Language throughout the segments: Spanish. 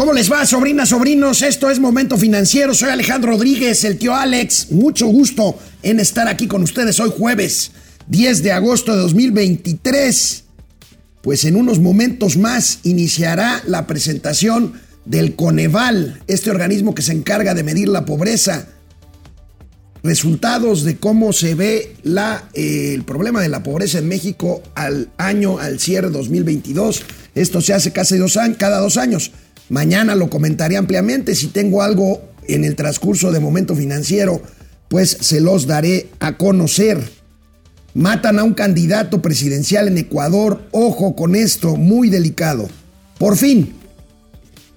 ¿Cómo les va, sobrinas, sobrinos? Esto es Momento Financiero. Soy Alejandro Rodríguez, el tío Alex. Mucho gusto en estar aquí con ustedes hoy jueves 10 de agosto de 2023. Pues en unos momentos más iniciará la presentación del Coneval, este organismo que se encarga de medir la pobreza. Resultados de cómo se ve la, eh, el problema de la pobreza en México al año, al cierre 2022. Esto se hace casi dos años, cada dos años. Mañana lo comentaré ampliamente. Si tengo algo en el transcurso de momento financiero, pues se los daré a conocer. Matan a un candidato presidencial en Ecuador. Ojo con esto, muy delicado. Por fin,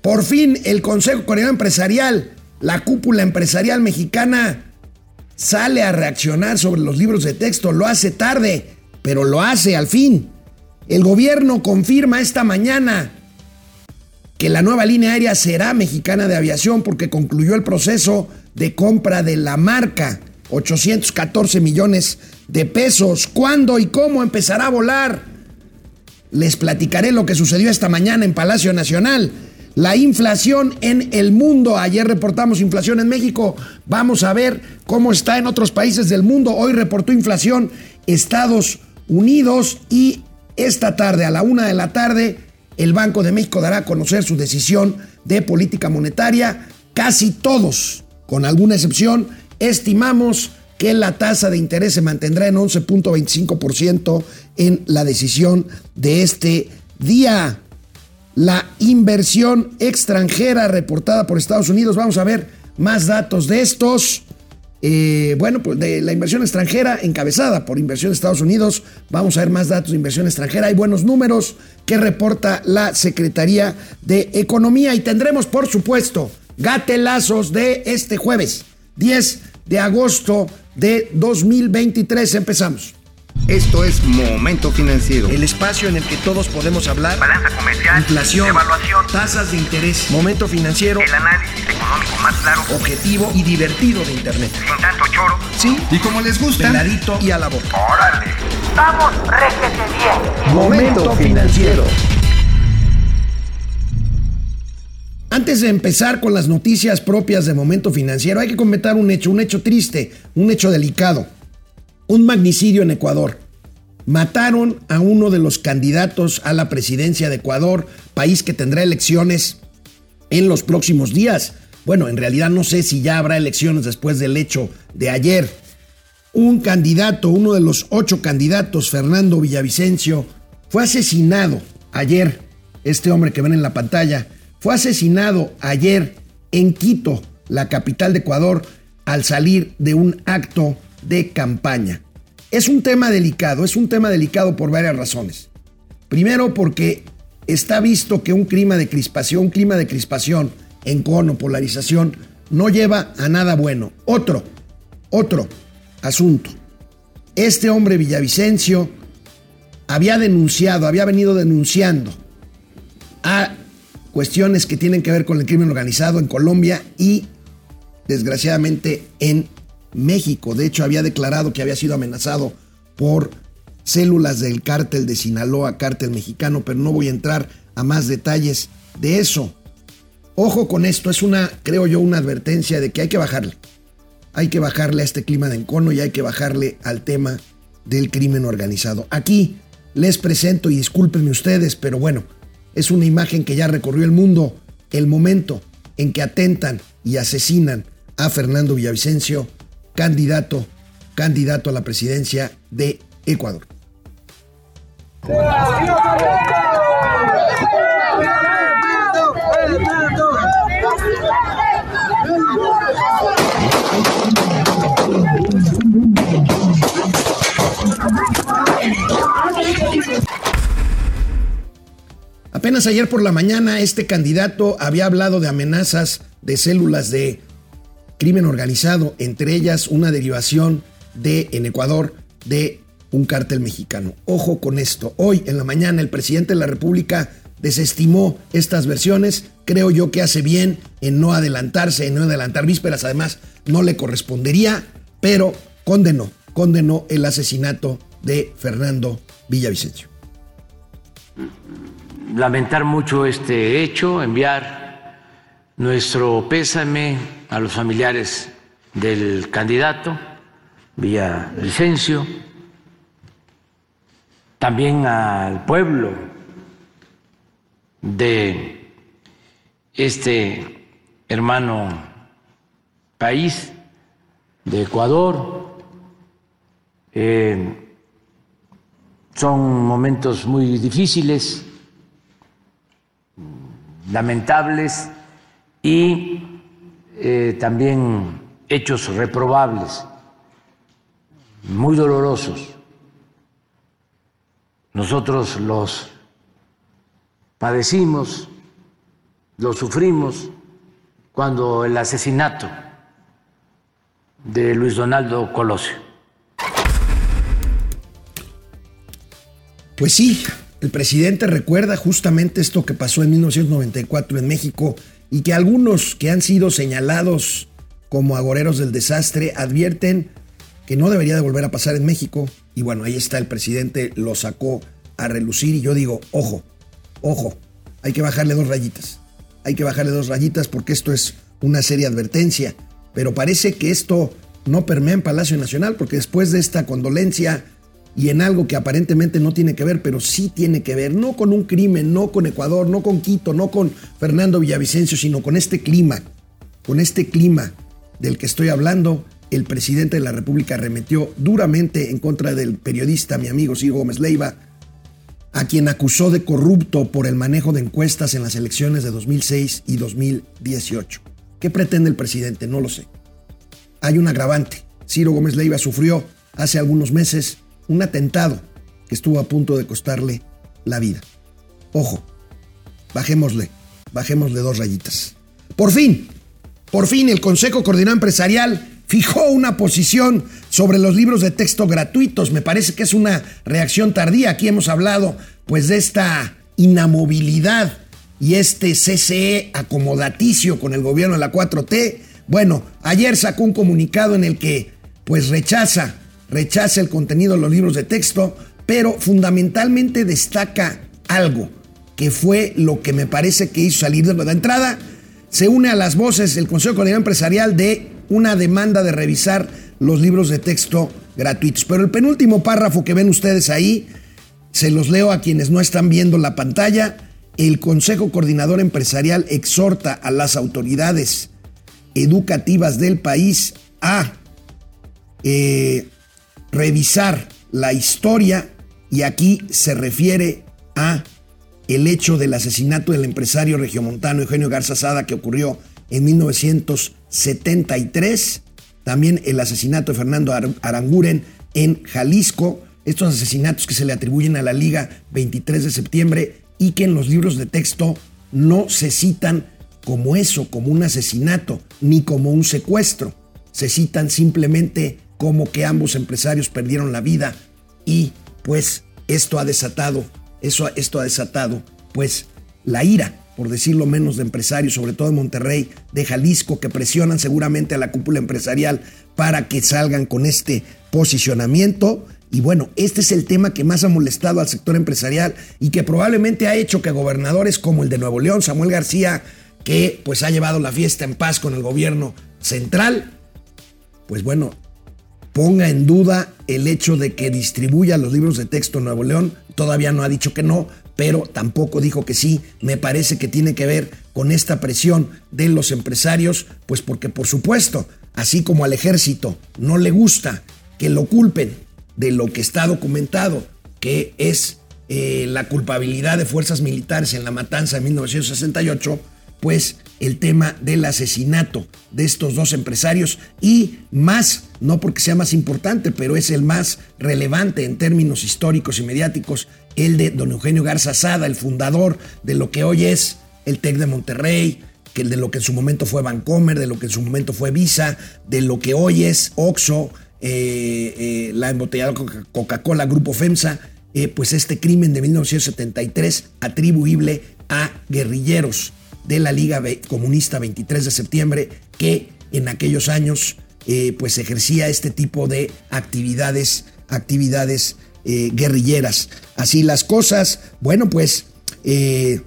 por fin el Consejo Coreano Empresarial, la cúpula empresarial mexicana, sale a reaccionar sobre los libros de texto. Lo hace tarde, pero lo hace al fin. El gobierno confirma esta mañana que la nueva línea aérea será mexicana de aviación porque concluyó el proceso de compra de la marca. 814 millones de pesos. ¿Cuándo y cómo empezará a volar? Les platicaré lo que sucedió esta mañana en Palacio Nacional. La inflación en el mundo. Ayer reportamos inflación en México. Vamos a ver cómo está en otros países del mundo. Hoy reportó inflación Estados Unidos y esta tarde a la una de la tarde el Banco de México dará a conocer su decisión de política monetaria. Casi todos, con alguna excepción, estimamos que la tasa de interés se mantendrá en 11.25% en la decisión de este día. La inversión extranjera reportada por Estados Unidos, vamos a ver más datos de estos. Eh, bueno, pues de la inversión extranjera encabezada por Inversión de Estados Unidos. Vamos a ver más datos de inversión extranjera. Hay buenos números que reporta la Secretaría de Economía y tendremos, por supuesto, gatelazos de este jueves, 10 de agosto de 2023. Empezamos. Esto es Momento Financiero. El espacio en el que todos podemos hablar. Balanza comercial. Inflación. Evaluación. Tasas de interés. Momento financiero. El análisis económico más claro. Objetivo y divertido de Internet. Sin tanto choro. Sí. Y como les gusta, Peladito y a la boca. ¡Órale! ¡Vamos, réjete bien! Momento Financiero. Antes de empezar con las noticias propias de Momento Financiero, hay que comentar un hecho, un hecho triste, un hecho delicado. Un magnicidio en Ecuador. Mataron a uno de los candidatos a la presidencia de Ecuador, país que tendrá elecciones en los próximos días. Bueno, en realidad no sé si ya habrá elecciones después del hecho de ayer. Un candidato, uno de los ocho candidatos, Fernando Villavicencio, fue asesinado ayer. Este hombre que ven en la pantalla fue asesinado ayer en Quito, la capital de Ecuador, al salir de un acto de campaña. Es un tema delicado, es un tema delicado por varias razones. Primero porque está visto que un clima de crispación, un clima de crispación, encono, polarización, no lleva a nada bueno. Otro, otro asunto. Este hombre Villavicencio había denunciado, había venido denunciando a cuestiones que tienen que ver con el crimen organizado en Colombia y desgraciadamente en México. De hecho, había declarado que había sido amenazado por células del cártel de Sinaloa, cártel mexicano, pero no voy a entrar a más detalles de eso. Ojo con esto, es una, creo yo, una advertencia de que hay que bajarle. Hay que bajarle a este clima de encono y hay que bajarle al tema del crimen organizado. Aquí les presento, y discúlpenme ustedes, pero bueno, es una imagen que ya recorrió el mundo, el momento en que atentan y asesinan a Fernando Villavicencio candidato, candidato a la presidencia de Ecuador. Apenas ayer por la mañana este candidato había hablado de amenazas de células de crimen organizado, entre ellas una derivación de en Ecuador de un cártel mexicano. Ojo con esto. Hoy en la mañana el presidente de la República desestimó estas versiones. Creo yo que hace bien en no adelantarse, en no adelantar vísperas. Además, no le correspondería, pero condenó, condenó el asesinato de Fernando Villavicencio. Lamentar mucho este hecho, enviar nuestro pésame a los familiares del candidato Villavicencio, también al pueblo de este hermano país de Ecuador. Eh, son momentos muy difíciles, lamentables y eh, también hechos reprobables, muy dolorosos. Nosotros los padecimos, los sufrimos cuando el asesinato de Luis Donaldo Colosio. Pues sí, el presidente recuerda justamente esto que pasó en 1994 en México y que algunos que han sido señalados como agoreros del desastre advierten que no debería de volver a pasar en México. Y bueno, ahí está el presidente, lo sacó a relucir y yo digo, ojo, ojo, hay que bajarle dos rayitas. Hay que bajarle dos rayitas porque esto es una seria advertencia. Pero parece que esto no permea en Palacio Nacional porque después de esta condolencia y en algo que aparentemente no tiene que ver, pero sí tiene que ver, no con un crimen, no con Ecuador, no con Quito, no con Fernando Villavicencio, sino con este clima, con este clima del que estoy hablando, el presidente de la República arremetió duramente en contra del periodista, mi amigo Ciro Gómez Leiva, a quien acusó de corrupto por el manejo de encuestas en las elecciones de 2006 y 2018. ¿Qué pretende el presidente? No lo sé. Hay un agravante. Ciro Gómez Leiva sufrió hace algunos meses un atentado que estuvo a punto de costarle la vida. Ojo, bajémosle, bajémosle dos rayitas. Por fin, por fin el Consejo Coordinador Empresarial fijó una posición sobre los libros de texto gratuitos. Me parece que es una reacción tardía. Aquí hemos hablado pues de esta inamovilidad y este CCE acomodaticio con el gobierno de la 4T. Bueno, ayer sacó un comunicado en el que pues rechaza rechaza el contenido de los libros de texto, pero fundamentalmente destaca algo, que fue lo que me parece que hizo salir de la entrada. Se une a las voces del Consejo Coordinador Empresarial de una demanda de revisar los libros de texto gratuitos. Pero el penúltimo párrafo que ven ustedes ahí, se los leo a quienes no están viendo la pantalla. El Consejo Coordinador Empresarial exhorta a las autoridades educativas del país a eh, revisar la historia y aquí se refiere a el hecho del asesinato del empresario regiomontano Eugenio Garza Sada que ocurrió en 1973, también el asesinato de Fernando Aranguren en Jalisco, estos asesinatos que se le atribuyen a la Liga 23 de septiembre y que en los libros de texto no se citan como eso, como un asesinato, ni como un secuestro, se citan simplemente como que ambos empresarios perdieron la vida y pues esto ha desatado, eso, esto ha desatado pues la ira, por decirlo menos, de empresarios, sobre todo de Monterrey, de Jalisco, que presionan seguramente a la cúpula empresarial para que salgan con este posicionamiento. Y bueno, este es el tema que más ha molestado al sector empresarial y que probablemente ha hecho que gobernadores como el de Nuevo León, Samuel García, que pues ha llevado la fiesta en paz con el gobierno central, pues bueno, ponga en duda el hecho de que distribuya los libros de texto en Nuevo León. Todavía no ha dicho que no, pero tampoco dijo que sí. Me parece que tiene que ver con esta presión de los empresarios, pues porque por supuesto, así como al ejército no le gusta que lo culpen de lo que está documentado, que es eh, la culpabilidad de fuerzas militares en la matanza de 1968, pues el tema del asesinato de estos dos empresarios y más, no porque sea más importante, pero es el más relevante en términos históricos y mediáticos, el de don Eugenio Garza Sada, el fundador de lo que hoy es el TEC de Monterrey, que de lo que en su momento fue Vancomer, de lo que en su momento fue Visa, de lo que hoy es Oxo, eh, eh, la embotellada Coca-Cola, Grupo FEMSA, eh, pues este crimen de 1973 atribuible a guerrilleros de la Liga Comunista 23 de septiembre, que en aquellos años eh, pues ejercía este tipo de actividades, actividades eh, guerrilleras. Así las cosas, bueno, pues eh,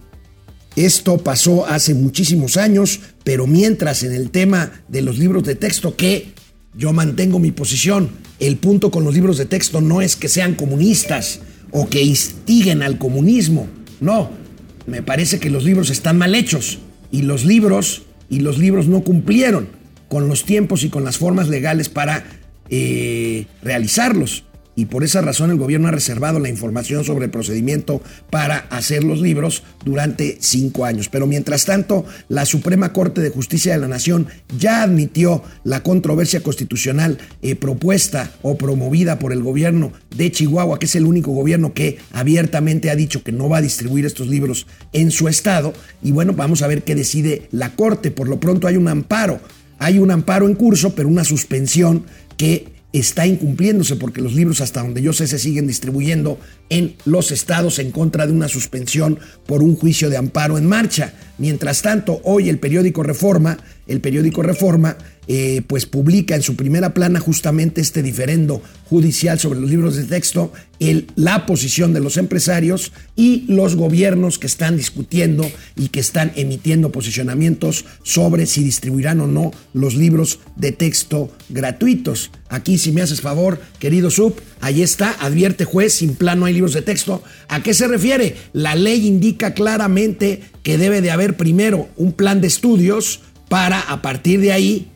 Esto pasó hace muchísimos años, pero mientras en el tema de los libros de texto, que yo mantengo mi posición, el punto con los libros de texto no es que sean comunistas o que instiguen al comunismo, no, me parece que los libros están mal hechos y los libros y los libros no cumplieron con los tiempos y con las formas legales para eh, realizarlos y por esa razón el gobierno ha reservado la información sobre el procedimiento para hacer los libros durante cinco años. Pero mientras tanto, la Suprema Corte de Justicia de la Nación ya admitió la controversia constitucional eh, propuesta o promovida por el gobierno de Chihuahua, que es el único gobierno que abiertamente ha dicho que no va a distribuir estos libros en su estado. Y bueno, vamos a ver qué decide la Corte. Por lo pronto hay un amparo. Hay un amparo en curso, pero una suspensión que está incumpliéndose porque los libros hasta donde yo sé se siguen distribuyendo en los estados en contra de una suspensión por un juicio de amparo en marcha. Mientras tanto, hoy el periódico Reforma, el periódico Reforma, eh, pues publica en su primera plana justamente este diferendo judicial sobre los libros de texto, la posición de los empresarios y los gobiernos que están discutiendo y que están emitiendo posicionamientos sobre si distribuirán o no los libros de texto gratuitos. Aquí, si me haces favor, querido Sub, ahí está, advierte juez, sin plan no hay libros de texto. ¿A qué se refiere? La ley indica claramente que debe de haber primero un plan de estudios para a partir de ahí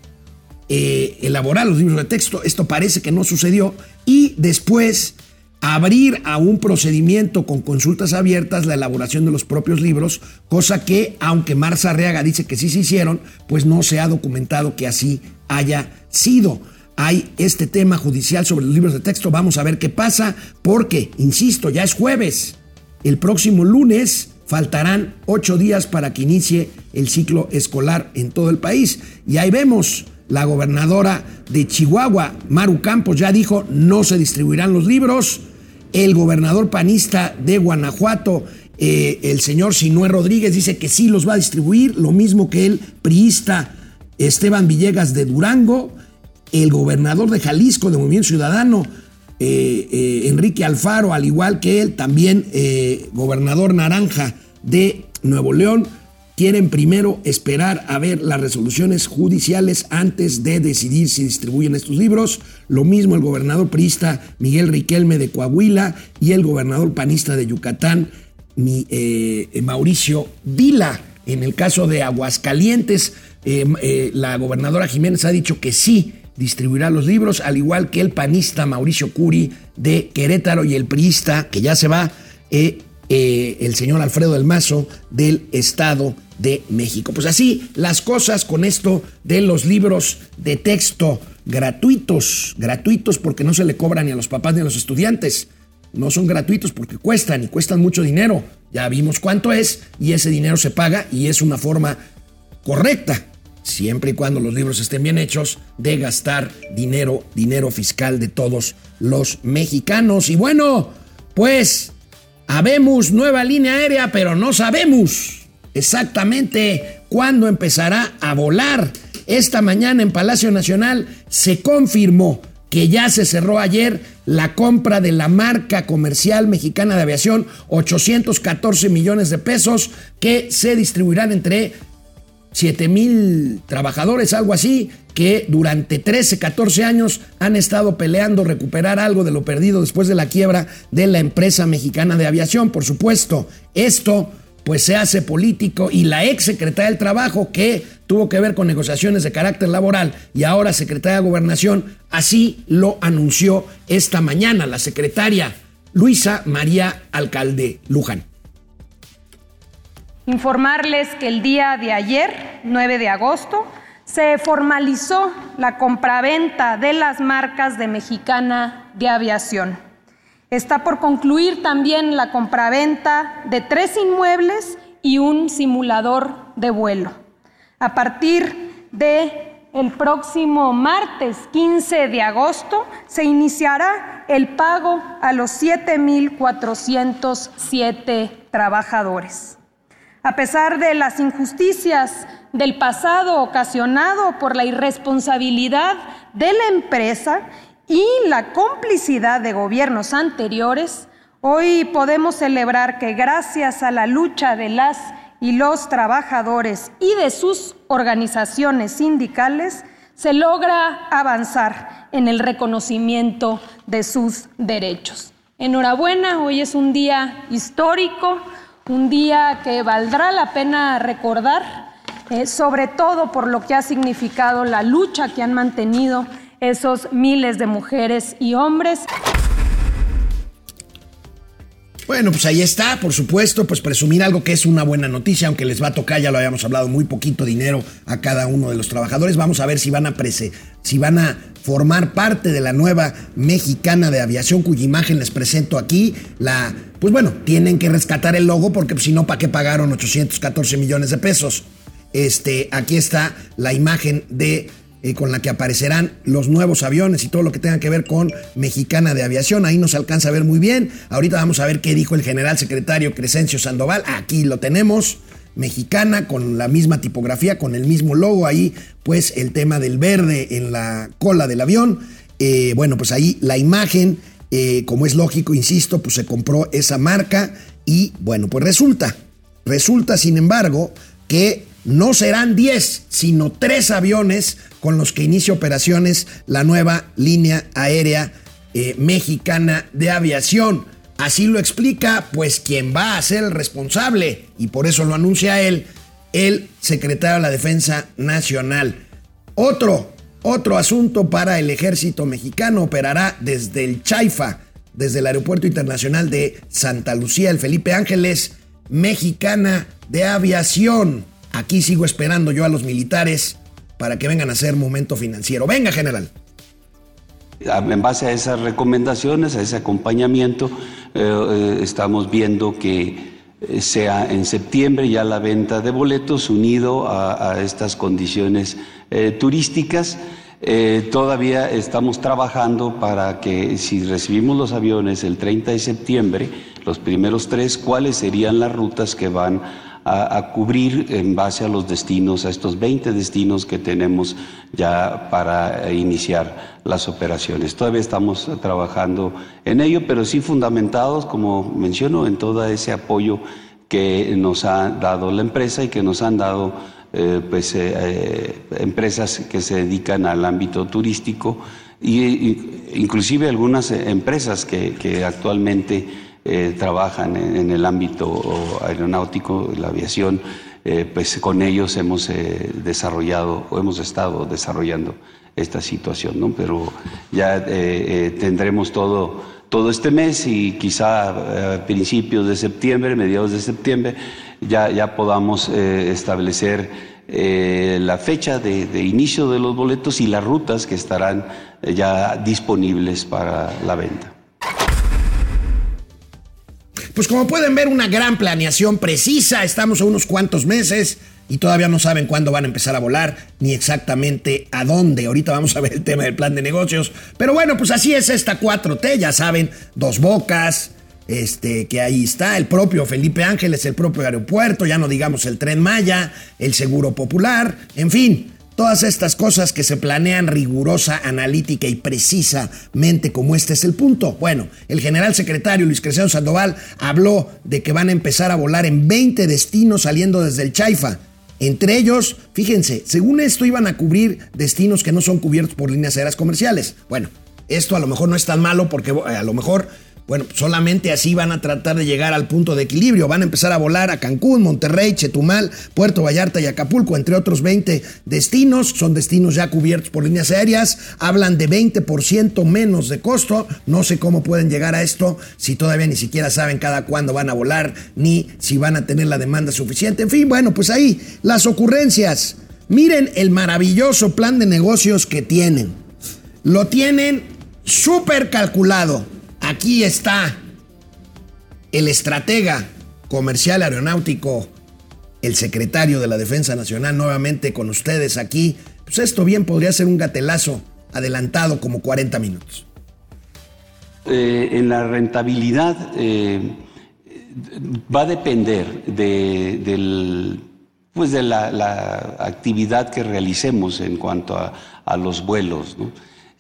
eh, elaborar los libros de texto. Esto parece que no sucedió. Y después abrir a un procedimiento con consultas abiertas la elaboración de los propios libros, cosa que, aunque Marza Arriaga dice que sí se hicieron, pues no se ha documentado que así haya sido. Hay este tema judicial sobre los libros de texto, vamos a ver qué pasa, porque, insisto, ya es jueves. El próximo lunes faltarán ocho días para que inicie el ciclo escolar en todo el país. Y ahí vemos la gobernadora de Chihuahua, Maru Campos, ya dijo no se distribuirán los libros. El gobernador panista de Guanajuato, eh, el señor Sinué Rodríguez, dice que sí los va a distribuir, lo mismo que el priista Esteban Villegas de Durango, el gobernador de Jalisco de Movimiento Ciudadano, eh, eh, Enrique Alfaro, al igual que él, también gobernador naranja de Nuevo León, quieren primero esperar a ver las resoluciones judiciales antes de decidir si distribuyen estos libros. Lo mismo el gobernador priista Miguel Riquelme de Coahuila y el gobernador panista de Yucatán, eh, Mauricio Vila. En el caso de Aguascalientes, eh, eh, la gobernadora Jiménez ha dicho que sí distribuirá los libros, al igual que el panista Mauricio Curi de Querétaro y el priista, que ya se va, el señor Alfredo del Mazo del Estado de México. Pues así las cosas con esto de los libros de texto gratuitos, gratuitos porque no se le cobran ni a los papás ni a los estudiantes. No son gratuitos porque cuestan y cuestan mucho dinero. Ya vimos cuánto es y ese dinero se paga y es una forma correcta, siempre y cuando los libros estén bien hechos, de gastar dinero, dinero fiscal de todos los mexicanos. Y bueno, pues habemos nueva línea aérea, pero no sabemos exactamente cuándo empezará a volar. Esta mañana en Palacio Nacional se confirmó que ya se cerró ayer la compra de la marca comercial mexicana de aviación, 814 millones de pesos, que se distribuirán entre 7 mil trabajadores, algo así, que durante 13, 14 años han estado peleando recuperar algo de lo perdido después de la quiebra de la empresa mexicana de aviación. Por supuesto, esto pues se hace político y la ex secretaria del Trabajo, que tuvo que ver con negociaciones de carácter laboral y ahora secretaria de Gobernación, así lo anunció esta mañana la secretaria Luisa María Alcalde Luján. Informarles que el día de ayer, 9 de agosto, se formalizó la compraventa de las marcas de Mexicana de Aviación. Está por concluir también la compraventa de tres inmuebles y un simulador de vuelo. A partir de el próximo martes 15 de agosto se iniciará el pago a los 7.407 trabajadores. A pesar de las injusticias del pasado ocasionado por la irresponsabilidad de la empresa y la complicidad de gobiernos anteriores, hoy podemos celebrar que gracias a la lucha de las y los trabajadores y de sus organizaciones sindicales, se logra avanzar en el reconocimiento de sus derechos. Enhorabuena, hoy es un día histórico, un día que valdrá la pena recordar, eh, sobre todo por lo que ha significado la lucha que han mantenido esos miles de mujeres y hombres. Bueno, pues ahí está, por supuesto, pues presumir algo que es una buena noticia, aunque les va a tocar, ya lo habíamos hablado, muy poquito dinero a cada uno de los trabajadores. Vamos a ver si van a prese, si van a formar parte de la nueva mexicana de aviación, cuya imagen les presento aquí. La, pues bueno, tienen que rescatar el logo porque si no, ¿para qué pagaron 814 millones de pesos? Este, aquí está la imagen de eh, con la que aparecerán los nuevos aviones y todo lo que tenga que ver con Mexicana de Aviación. Ahí nos alcanza a ver muy bien. Ahorita vamos a ver qué dijo el general secretario Crescencio Sandoval. Aquí lo tenemos. Mexicana con la misma tipografía, con el mismo logo. Ahí, pues, el tema del verde en la cola del avión. Eh, bueno, pues ahí la imagen, eh, como es lógico, insisto, pues se compró esa marca. Y bueno, pues resulta, resulta, sin embargo, que no serán 10, sino 3 aviones con los que inicia operaciones la nueva línea aérea eh, mexicana de aviación. Así lo explica, pues, quien va a ser el responsable, y por eso lo anuncia él, el secretario de la Defensa Nacional. Otro, otro asunto para el ejército mexicano operará desde el Chaifa, desde el Aeropuerto Internacional de Santa Lucía, el Felipe Ángeles, mexicana de aviación. Aquí sigo esperando yo a los militares para que vengan a hacer momento financiero. Venga, general. En base a esas recomendaciones, a ese acompañamiento, eh, eh, estamos viendo que eh, sea en septiembre ya la venta de boletos unido a, estas condiciones turísticas. todavía estamos trabajando para que si recibimos los aviones el 30 de septiembre, los primeros tres, cuáles serían las rutas que van a, cubrir en base a los destinos, a estos 20 destinos que tenemos ya para iniciar las operaciones. Todavía estamos trabajando en ello, pero sí fundamentados, como menciono, en todo ese apoyo que nos ha dado la empresa y que nos han dado eh, pues, eh, eh, empresas que se dedican al ámbito turístico e inclusive algunas empresas que, que actualmente eh, trabajan en, el ámbito aeronáutico, la aviación, eh, pues con ellos hemos eh, desarrollado o hemos estado desarrollando esta situación, ¿no? Pero ya tendremos todo, todo este mes y quizá a principios de septiembre, mediados de septiembre, ya, ya podamos establecer la fecha de, de, inicio de los boletos y las rutas que estarán ya disponibles para la venta. Pues como pueden ver, una gran planeación precisa. Estamos a unos cuantos meses y todavía no saben cuándo van a empezar a volar, ni exactamente a dónde. Ahorita vamos a ver el tema del plan de negocios. Pero bueno, pues así es esta 4T, ya saben, dos bocas, este, que ahí está, el propio Felipe Ángeles, el propio aeropuerto, ya no digamos el tren Maya, el seguro popular, en fin. Todas estas cosas que se planean rigurosa, analítica y precisamente como este es el punto. Bueno, el general secretario Luis Crescencio Sandoval habló de que van a empezar a volar en 20 destinos saliendo desde el Chaifa. Entre ellos, fíjense, según esto iban a cubrir destinos que no son cubiertos por líneas aéreas comerciales. Bueno, esto a lo mejor no es tan malo porque eh, a lo mejor bueno, solamente así van a tratar de llegar al punto de equilibrio. Van a empezar a volar a Cancún, Monterrey, Chetumal, Puerto Vallarta y Acapulco, entre otros 20 destinos. Son destinos ya cubiertos por líneas aéreas. Hablan de 20% menos de costo. No sé cómo pueden llegar a esto si todavía ni siquiera saben cada cuándo van a volar ni si van a tener la demanda suficiente. En fin, bueno, pues ahí las ocurrencias. Miren el maravilloso plan de negocios que tienen. Lo tienen súper calculado Aquí está el estratega comercial aeronáutico, el secretario de la Defensa Nacional, nuevamente con ustedes aquí. Pues esto bien podría ser un gatelazo adelantado como 40 minutos. Eh, en la rentabilidad eh, va a depender de, pues de la, actividad que realicemos en cuanto a, a los vuelos. ¿no?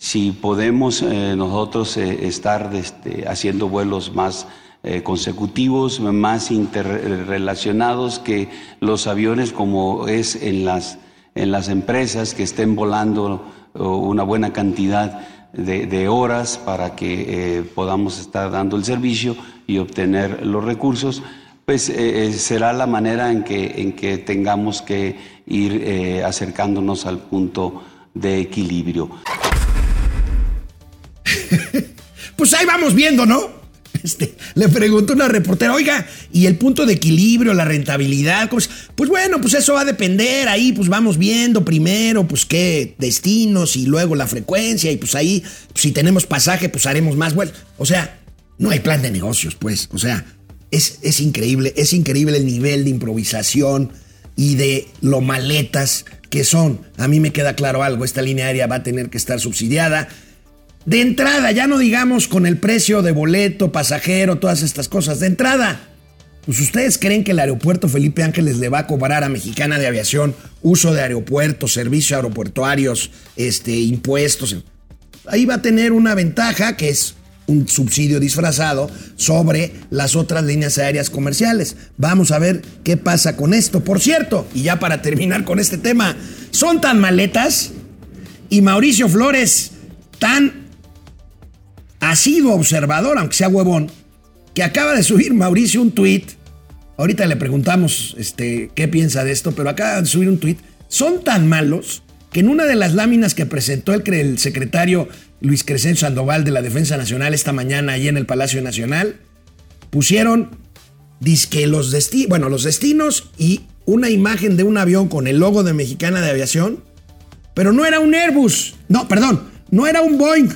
Si podemos eh, nosotros eh, estar este, haciendo vuelos más eh, consecutivos, más interrelacionados que los aviones como es en las, en las empresas que estén volando una buena cantidad de, horas para que podamos estar dando el servicio y obtener los recursos, pues será la manera en que, en que tengamos que ir acercándonos al punto de equilibrio. pues ahí vamos viendo, ¿no? Este, le preguntó una reportera, oiga, ¿y el punto de equilibrio, la rentabilidad? Pues, pues bueno, pues eso va a depender, ahí pues vamos viendo primero, pues qué destinos y luego la frecuencia y pues ahí, si tenemos pasaje, pues haremos más vuelos. O sea, no hay plan de negocios, pues, o sea, es, es increíble, es increíble el nivel de improvisación y de lo maletas que son. A mí me queda claro algo, esta línea aérea va a tener que estar subsidiada de entrada, ya no digamos con el precio de boleto, pasajero, todas estas cosas. De entrada, pues ustedes creen que el aeropuerto Felipe Ángeles le va a cobrar a Mexicana de Aviación uso de aeropuertos, servicios aeroportuarios, este, impuestos. Ahí va a tener una ventaja que es un subsidio disfrazado sobre las otras líneas aéreas comerciales. Vamos a ver qué pasa con esto. Por cierto, y ya para terminar con este tema, son tan maletas y Mauricio Flores tan ha sido observador, aunque sea huevón, que acaba de subir Mauricio un tweet. Ahorita le preguntamos este, qué piensa de esto, pero acaba de subir un tweet. Son tan malos que en una de las láminas que presentó el, el secretario Luis Crescencio Sandoval de la Defensa Nacional esta mañana ahí en el Palacio Nacional, pusieron disque los destinos, bueno, los destinos y una imagen de un avión con el logo de Mexicana de Aviación, pero no era un Airbus, no, perdón, no era un Boeing,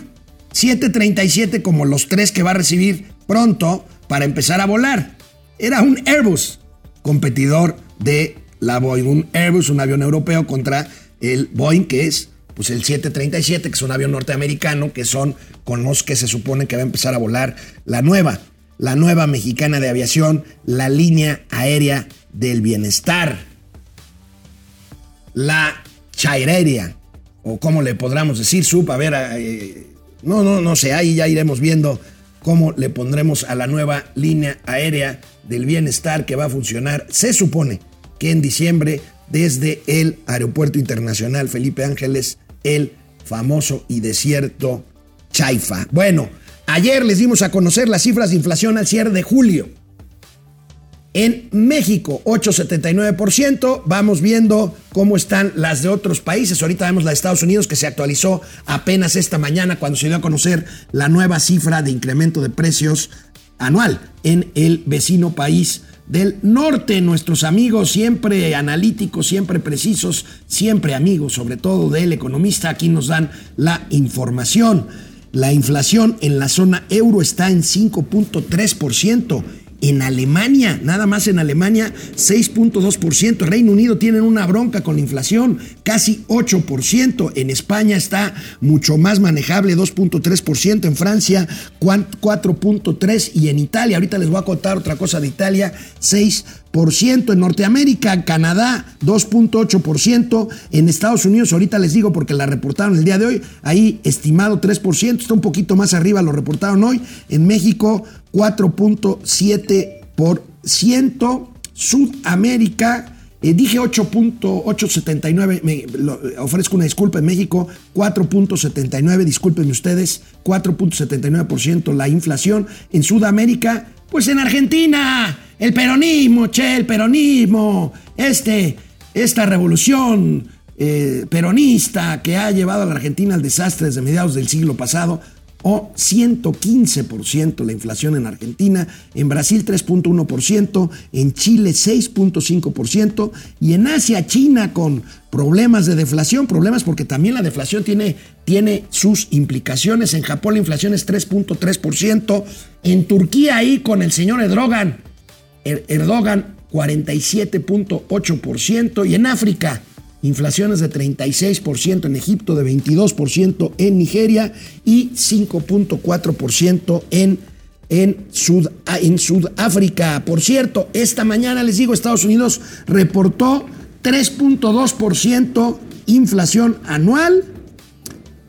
737 como los tres que va a recibir pronto para empezar a volar. Era un Airbus, competidor de la Boeing. Un Airbus, un avión europeo contra el Boeing, que es pues el 737, que es un avión norteamericano, que son con los que se supone que va a empezar a volar la nueva, la nueva mexicana de aviación, la línea aérea del bienestar. La Chaireria, o como le podríamos decir, sub, a ver, eh, no, no, no sé, ahí ya iremos viendo cómo le pondremos a la nueva línea aérea del bienestar que va a funcionar, se supone que en diciembre, desde el Aeropuerto Internacional Felipe Ángeles, el famoso y desierto Chaifa. Bueno, ayer les dimos a conocer las cifras de inflación al cierre de julio. En México, 8,79%. Vamos viendo cómo están las de otros países. Ahorita vemos la de Estados Unidos que se actualizó apenas esta mañana cuando se dio a conocer la nueva cifra de incremento de precios anual en el vecino país del norte. Nuestros amigos siempre analíticos, siempre precisos, siempre amigos, sobre todo del economista, aquí nos dan la información. La inflación en la zona euro está en 5.3% en Alemania, nada más en Alemania, 6.2%. Reino Unido tiene una bronca con la inflación, casi 8%. En España está mucho más manejable, 2.3%. En Francia, 4.3%. Y en Italia, ahorita les voy a contar otra cosa de Italia, 6%. En Norteamérica, Canadá, 2.8%. En Estados Unidos, ahorita les digo porque la reportaron el día de hoy, ahí estimado 3%, está un poquito más arriba, lo reportaron hoy. En México, 4.7%. Sudamérica, eh, dije 8.879, me ofrezco una disculpa en México, 4.79, discúlpenme ustedes, 4.79% la inflación. En Sudamérica, pues en Argentina, el peronismo, che, el peronismo, este, esta revolución eh, peronista que ha llevado a la Argentina al desastre desde mediados del siglo pasado, o 115% la inflación en Argentina, en Brasil 3.1%, en Chile 6.5% y en Asia, China con problemas de deflación, problemas porque también la deflación tiene, tiene sus implicaciones. En Japón la inflación es 3.3%, en Turquía ahí con el señor Erdogan, er-, Erdogan 47.8% y en África inflaciones de 36% en Egipto, de 22% en Nigeria y 5.4% en, en, Sud, en Sudáfrica. Por cierto, esta mañana les digo, Estados Unidos reportó 3.2% inflación anual,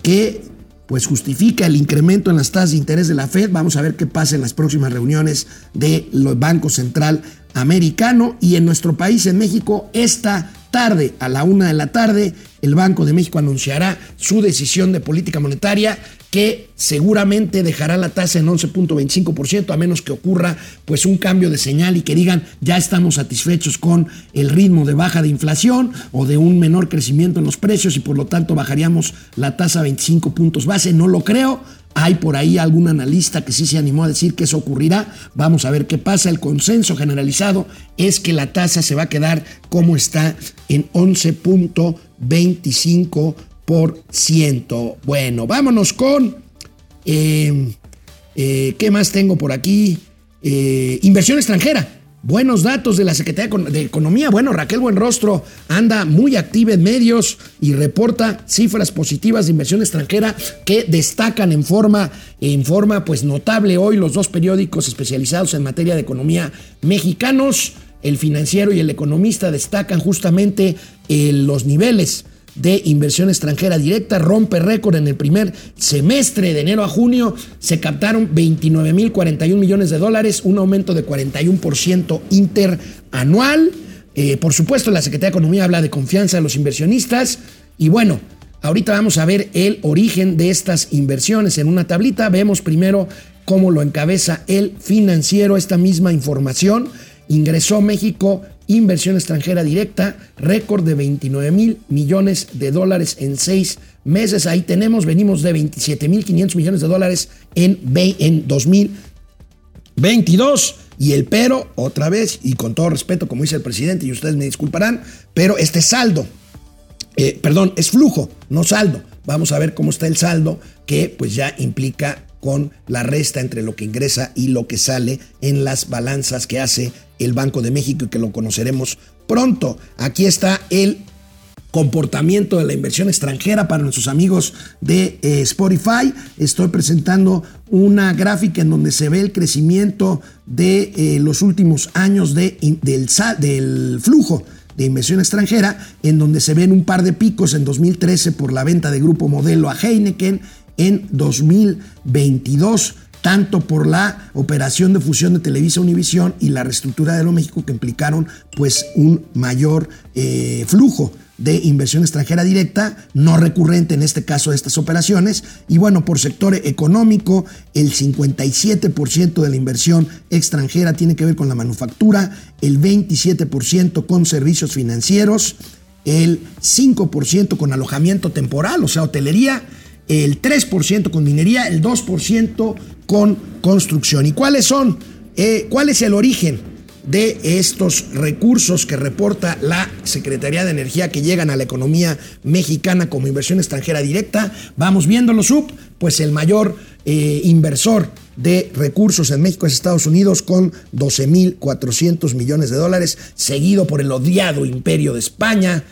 que pues justifica el incremento en las tasas de interés de la Fed. Vamos a ver qué pasa en las próximas reuniones del Banco Central Americano y en nuestro país, en México, esta tarde, a la una de la tarde, el Banco de México anunciará su decisión de política monetaria que seguramente dejará la tasa en 11.25% a menos que ocurra pues un cambio de señal y que digan ya estamos satisfechos con el ritmo de baja de inflación o de un menor crecimiento en los precios y por lo tanto bajaríamos la tasa a 25 puntos base. No lo creo. Hay por ahí algún analista que sí se animó a decir que eso ocurrirá. Vamos a ver qué pasa. El consenso generalizado es que la tasa se va a quedar como está en 11.25%. Bueno, vámonos con... Eh, eh, ¿Qué más tengo por aquí? Eh, inversión extranjera. Buenos datos de la Secretaría de Economía. Bueno, Raquel Buenrostro anda muy activa en medios y reporta cifras positivas de inversión extranjera que destacan en forma, en forma pues notable hoy los dos periódicos especializados en materia de economía mexicanos. El financiero y el economista destacan justamente eh, los niveles de inversión extranjera directa, rompe récord en el primer semestre de enero a junio, se captaron 29.041 millones de dólares, un aumento de 41% interanual. Eh, por supuesto, la Secretaría de Economía habla de confianza de los inversionistas y bueno, ahorita vamos a ver el origen de estas inversiones en una tablita. Vemos primero cómo lo encabeza el financiero esta misma información. Ingresó México inversión extranjera directa, récord de 29 mil millones de dólares en seis meses. Ahí tenemos, venimos de 27 mil 500 millones de dólares en, en 2022. Y el pero, otra vez, y con todo respeto, como dice el presidente, y ustedes me disculparán, pero este saldo, eh, perdón, es flujo, no saldo. Vamos a ver cómo está el saldo, que pues ya implica con la resta entre lo que ingresa y lo que sale en las balanzas que hace el Banco de México y que lo conoceremos pronto. Aquí está el comportamiento de la inversión extranjera para nuestros amigos de eh, Spotify. Estoy presentando una gráfica en donde se ve el crecimiento de eh, los últimos años de, del, del flujo de inversión extranjera, en donde se ven un par de picos en 2013 por la venta de Grupo Modelo a Heineken en 2022 tanto por la operación de fusión de Televisa Univisión y la reestructura de lo México que implicaron pues un mayor eh, flujo de inversión extranjera directa, no recurrente en este caso de estas operaciones. Y bueno, por sector económico, el 57% de la inversión extranjera tiene que ver con la manufactura, el 27% con servicios financieros, el 5% con alojamiento temporal, o sea, hotelería, el 3% con minería, el 2% con construcción. ¿Y cuáles son? Eh, ¿Cuál es el origen de estos recursos que reporta la Secretaría de Energía que llegan a la economía mexicana como inversión extranjera directa? Vamos viéndolo, sub, pues el mayor eh, inversor de recursos en México es Estados Unidos con 12.400 millones de dólares, seguido por el odiado imperio de España,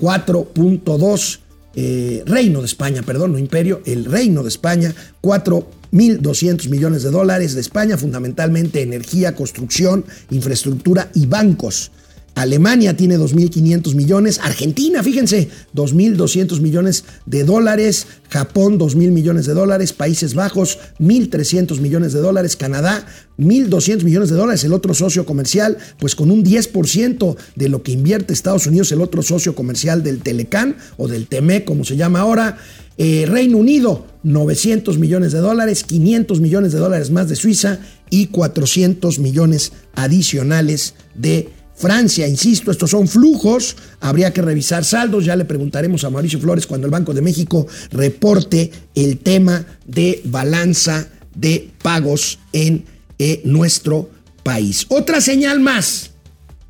4.2 eh, Reino de España, perdón, no imperio, el Reino de España, 4.200 millones de dólares de España, fundamentalmente energía, construcción, infraestructura y bancos. Alemania tiene 2.500 millones, Argentina, fíjense, 2.200 millones de dólares, Japón 2.000 millones de dólares, Países Bajos 1.300 millones de dólares, Canadá 1.200 millones de dólares, el otro socio comercial, pues con un 10% de lo que invierte Estados Unidos, el otro socio comercial del Telecán o del TEME, como se llama ahora. Eh, Reino Unido, 900 millones de dólares, 500 millones de dólares más de Suiza y 400 millones adicionales de Francia, insisto, estos son flujos, habría que revisar saldos, ya le preguntaremos a Mauricio Flores cuando el Banco de México reporte el tema de balanza de pagos en eh, nuestro país. Otra señal más,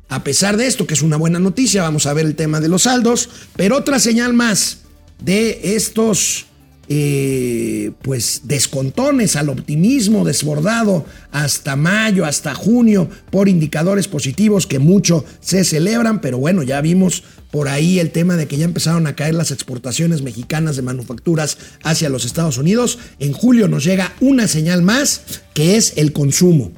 a pesar de esto, que es una buena noticia, vamos a ver el tema de los saldos, pero otra señal más de estos eh, pues descontones al optimismo desbordado hasta mayo, hasta junio, por indicadores positivos que mucho se celebran, pero bueno, ya vimos por ahí el tema de que ya empezaron a caer las exportaciones mexicanas de manufacturas hacia los Estados Unidos. En julio nos llega una señal más, que es el consumo.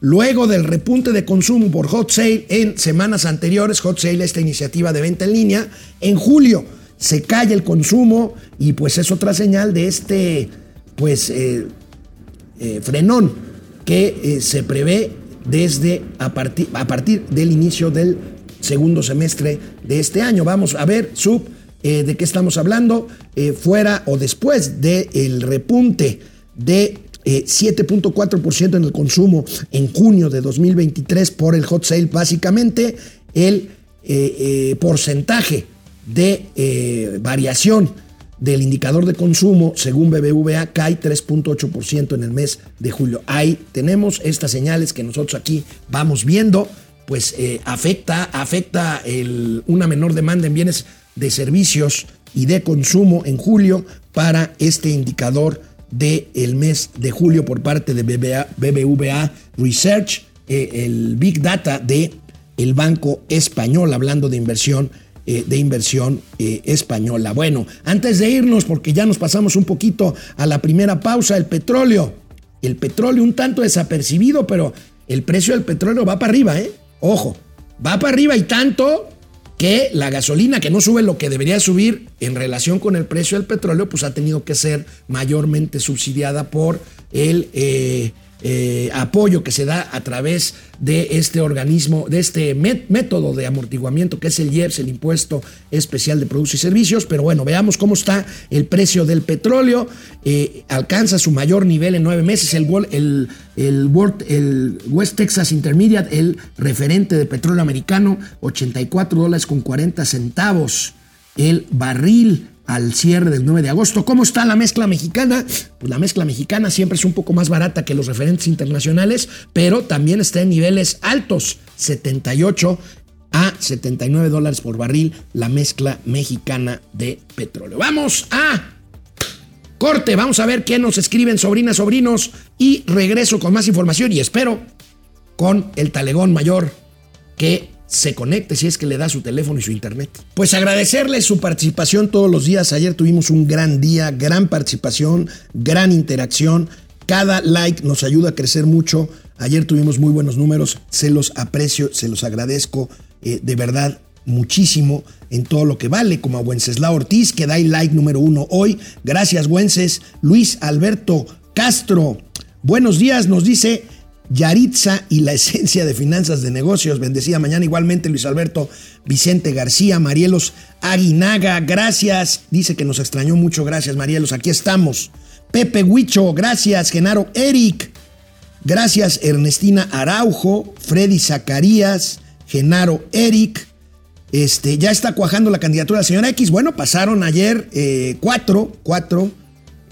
Luego del repunte de consumo por Hot Sale en semanas anteriores, Hot Sale, esta iniciativa de venta en línea, en julio se cae el consumo y pues es otra señal de este pues eh, eh, frenón que eh, se prevé desde a partir, a partir del inicio del segundo semestre de este año. Vamos a ver, Sub, de qué estamos hablando, fuera o después del repunte de eh, 7.4% en el consumo en junio de 2023 por el hot sale, básicamente el porcentaje de eh, variación del indicador de consumo, según BBVA, cae 3.8% en el mes de julio. Ahí tenemos estas señales que nosotros aquí vamos viendo, pues eh, afecta, afecta una menor demanda en bienes de servicios y de consumo en julio para este indicador del mes de julio por parte de BBVA, BBVA Research, eh, el Big Data de el Banco Español, hablando de inversión, eh, de inversión eh, española. Bueno, antes de irnos, porque ya nos pasamos un poquito a la primera pausa, el petróleo. El petróleo un tanto desapercibido, pero el precio del petróleo va para arriba, ¿eh? Ojo, va para arriba y tanto que la gasolina que no sube lo que debería subir en relación con el precio del petróleo, pues ha tenido que ser mayormente subsidiada por el eh, eh, apoyo que se da a través de este organismo, de este método de amortiguamiento que es el IEPS, el Impuesto Especial de Productos y Servicios. Pero bueno, veamos cómo está el precio del petróleo. Eh, alcanza su mayor nivel en nueve meses. El, el, el West Texas Intermediate, el referente de petróleo americano, 84 dólares con 40 centavos. El barril al cierre del 9 de agosto. ¿Cómo está la mezcla mexicana? Pues la mezcla mexicana siempre es un poco más barata que los referentes internacionales, pero también está en niveles altos, 78 a 79 dólares por barril la mezcla mexicana de petróleo. Vamos a corte, vamos a ver qué nos escriben sobrinas, sobrinos y regreso con más información y espero con el talegón mayor que se conecte si es que le da su teléfono y su internet. Pues agradecerle su participación todos los días. Ayer tuvimos un gran día, gran participación, gran interacción. Cada like nos ayuda a crecer mucho. Ayer tuvimos muy buenos números. Se los aprecio, se los agradezco eh, de verdad muchísimo en todo lo que vale, como a Wenceslao Ortiz, que da el like número uno hoy. Gracias, Wences. Luis Alberto Castro. Buenos días, nos dice Yaritza y la esencia de finanzas de negocios. Bendecida mañana igualmente Luis Alberto Vicente García, Marielos Aguinaga, gracias. Dice que nos extrañó mucho, gracias Marielos, aquí estamos. Pepe Huicho, gracias. Genaro Eric, gracias Ernestina Araujo, Freddy Zacarías, Genaro Eric. Este, ya está cuajando la candidatura de la señora X. Bueno, pasaron ayer eh, cuatro, cuatro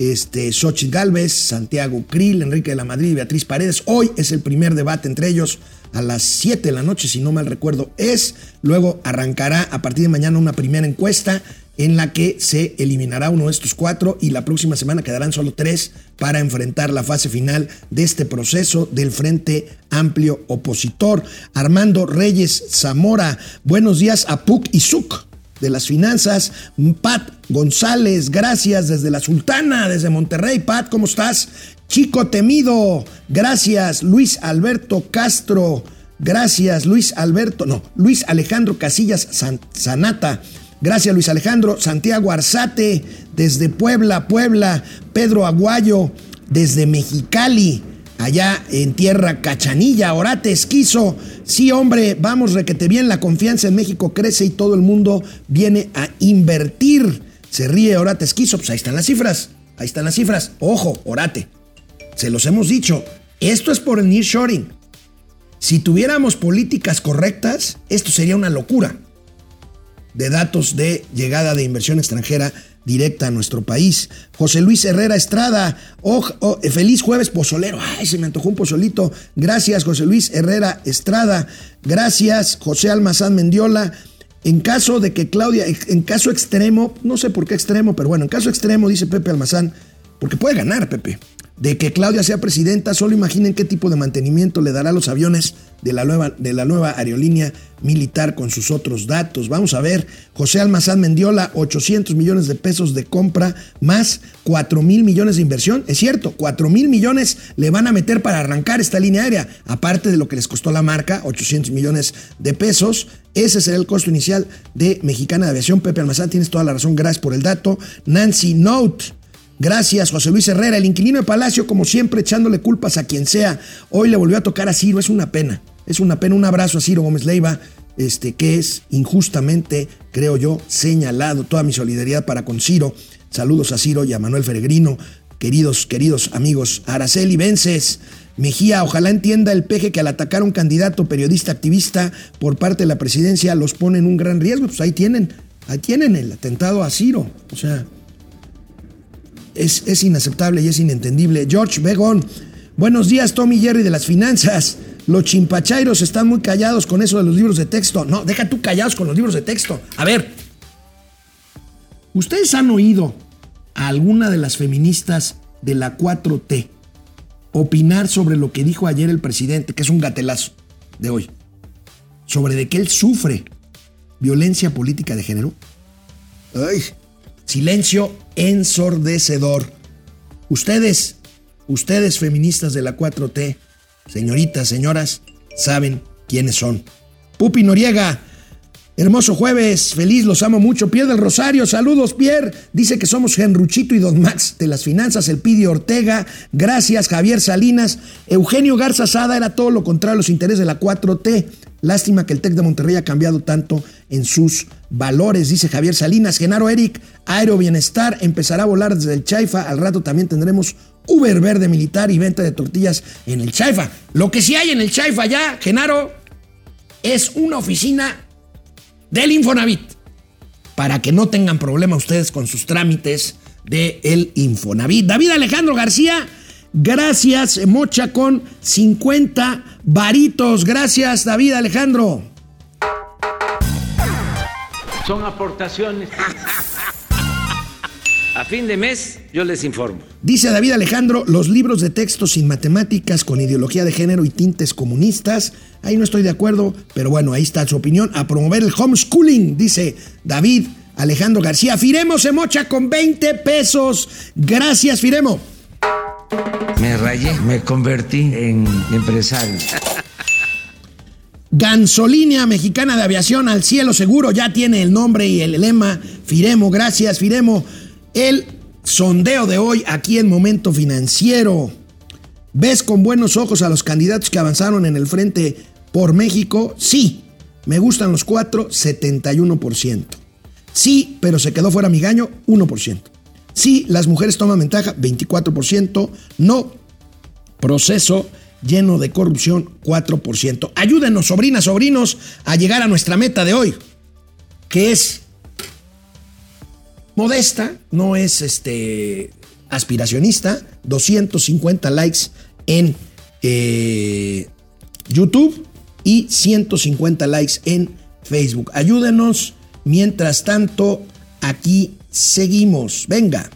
este, Xochitl Galvez, Santiago Krill, Enrique de la Madrid y Beatriz Paredes. Hoy es el primer debate entre ellos a las 7 de la noche, si no mal recuerdo es. Luego arrancará a partir de mañana una primera encuesta en la que se eliminará uno de estos cuatro y la próxima semana quedarán solo tres para enfrentar la fase final de este proceso del Frente Amplio Opositor. Armando Reyes Zamora, buenos días a Puc y Suc de las finanzas. Pat González, gracias desde la Sultana, desde Monterrey. Pat, ¿cómo estás? Chico Temido, gracias. Luis Alberto Castro, gracias. Luis Alberto, no, Luis Alejandro Casillas San- Sanata. Gracias Luis Alejandro, Santiago Arzate, desde Puebla, Puebla, Pedro Aguayo, desde Mexicali, allá en tierra Cachanilla, Orate Esquizo. Sí, hombre, vamos, requete bien, la confianza en México crece y todo el mundo viene a invertir. Se ríe Orate Esquizo, pues ahí están las cifras, ahí están las cifras. Ojo, Orate, se los hemos dicho, esto es por el nearshoring. Si tuviéramos políticas correctas, esto sería una locura de datos de llegada de inversión extranjera directa a nuestro país. José Luis Herrera Estrada, oh, oh, feliz jueves pozolero. Ay, se me antojó un pozolito. Gracias, José Luis Herrera Estrada. Gracias, José Almazán Mendiola. En caso de que Claudia, en caso extremo, no sé por qué extremo, pero bueno, en caso extremo, dice Pepe Almazán, porque puede ganar, Pepe. De que Claudia sea presidenta, solo imaginen qué tipo de mantenimiento le dará a los aviones de la nueva, aerolínea militar con sus otros datos. Vamos a ver, José Almazán Mendiola, 800 millones de pesos de compra más 4 mil millones de inversión. Es cierto, 4 mil millones le van a meter para arrancar esta línea aérea, aparte de lo que les costó la marca, 800 millones de pesos. Ese será el costo inicial de Mexicana de Aviación. Pepe Almazán, tienes toda la razón, gracias por el dato. Nancy Note. Gracias, José Luis Herrera, el inquilino de Palacio, como siempre, echándole culpas a quien sea. Hoy le volvió a tocar a Ciro, es una pena. Es una pena. Un abrazo a Ciro Gómez Leiva, este, que es injustamente, creo yo, señalado. Toda mi solidaridad para con Ciro. Saludos a Ciro y a Manuel Feregrino, queridos, queridos amigos. Araceli Vences, Mejía, ojalá entienda el peje que al atacar a un candidato periodista activista por parte de la presidencia los pone en un gran riesgo. Pues ahí tienen, ahí tienen el atentado a Ciro. O sea, es, es inaceptable y es inentendible. George Begón, buenos días, Tommy Jerry de las finanzas. Los chimpachairos están muy callados con eso de los libros de texto. No, deja tú callados con los libros de texto. A ver, ¿ustedes han oído a alguna de las feministas de la 4T opinar sobre lo que dijo ayer el presidente, que es un gatelazo de hoy? Sobre de que él sufre violencia política de género. Ay, silencio ensordecedor. Ustedes, ustedes feministas de la 4T, señoritas, señoras, saben quiénes son. Pupi Noriega, hermoso jueves, feliz, los amo mucho. Pierre del Rosario, saludos, Pierre. Dice que somos Genruchito y Don Max de las finanzas, el Pidi Ortega, gracias, Javier Salinas. Eugenio Garza Sada era todo lo contrario a los intereses de la 4T. Lástima que el TEC de Monterrey ha cambiado tanto en sus valores, dice Javier Salinas. Genaro Eric, Aero Bienestar empezará a volar desde el Chaifa. Al rato también tendremos Uber Verde Militar y venta de tortillas en el Chaifa. Lo que sí hay en el Chaifa ya, Genaro, es una oficina del Infonavit. Para que no tengan problema ustedes con sus trámites del el Infonavit. David Alejandro García, gracias, Mocha con 50 varitos. Gracias, David Alejandro. Son aportaciones. A fin de mes yo les informo. Dice David Alejandro, los libros de texto sin matemáticas, con ideología de género y tintes comunistas. Ahí no estoy de acuerdo, pero bueno, ahí está su opinión. A promover el homeschooling, dice David Alejandro García. Firemo se mocha con 20 pesos. Gracias, Firemo. Me rayé, me convertí en empresario. Gansolínea Mexicana de Aviación al cielo seguro, ya tiene el nombre y el lema. Firemo, gracias, Firemo. El sondeo de hoy aquí en Momento Financiero. ¿Ves con buenos ojos a los candidatos que avanzaron en el frente por México? Sí. Me gustan los cuatro, 71%. Sí, pero se quedó fuera Migaño, 1%. Sí, las mujeres toman ventaja, 24%. No, proceso lleno de corrupción, 4%. Ayúdenos, sobrinas, sobrinos, a llegar a nuestra meta de hoy, que es modesta, no es este aspiracionista, 250 likes en eh, YouTube y 150 likes en Facebook. Ayúdenos, mientras tanto, aquí seguimos. Venga.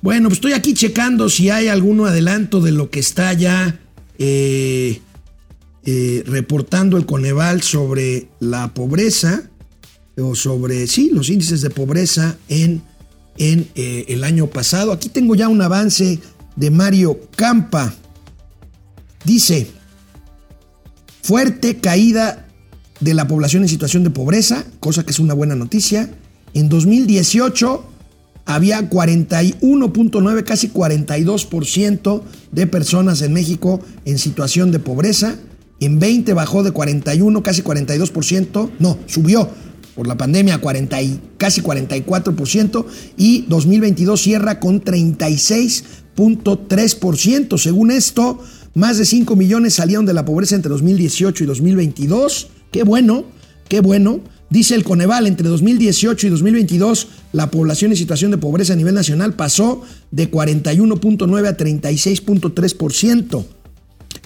Bueno, pues estoy aquí checando si hay algún adelanto de lo que está ya eh, eh, reportando el Coneval sobre la pobreza o sobre, sí, los índices de pobreza en, en eh, el año pasado. Aquí tengo ya un avance de Mario Campa. Dice, fuerte caída de la población en situación de pobreza, cosa que es una buena noticia. En 2018 había 41.9, casi 42% de personas en México en situación de pobreza. En 20 bajó de 41, casi 42%. No, subió por la pandemia a 40 y casi 44%. Y 2022 cierra con 36.3%. Según esto, más de 5 millones salieron de la pobreza entre 2018 y 2022. Qué bueno, qué bueno. Dice el Coneval, entre 2018 y 2022, la población en situación de pobreza a nivel nacional pasó de 41.9 a 36.3%.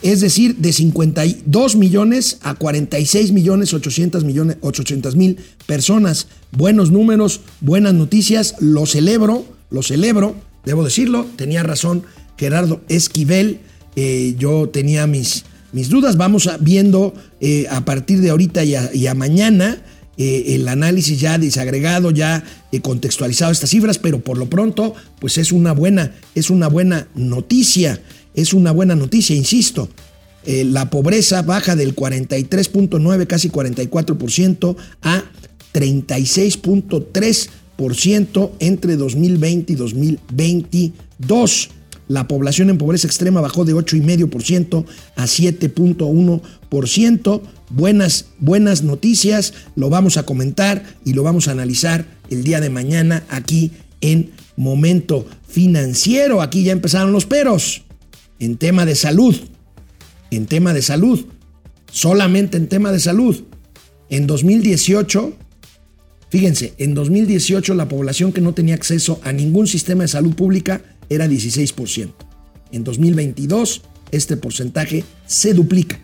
Es decir, de 52 millones a 46 millones 800 millones 800 mil personas. Buenos números, buenas noticias, lo celebro, lo celebro. debo decirlo, tenía razón Gerardo Esquivel, eh, yo tenía mis, mis dudas, vamos viendo eh, a partir de ahorita y a, mañana eh, el análisis ya desagregado, ya contextualizado estas cifras, pero por lo pronto, pues es una buena, es una buena noticia, es una buena noticia, insisto. Eh, la pobreza baja del 43.9, casi 44%, a 36.3% entre 2020 y 2022. La población en pobreza extrema bajó de 8,5% a 7.1%. Buenas, buenas noticias, lo vamos a comentar y lo vamos a analizar el día de mañana aquí en Momento Financiero. Aquí ya empezaron los peros en tema de salud. En tema de salud. Solamente en tema de salud. En 2018, fíjense, en 2018 la población que no tenía acceso a ningún sistema de salud pública era 16%. En 2022 este porcentaje se duplica,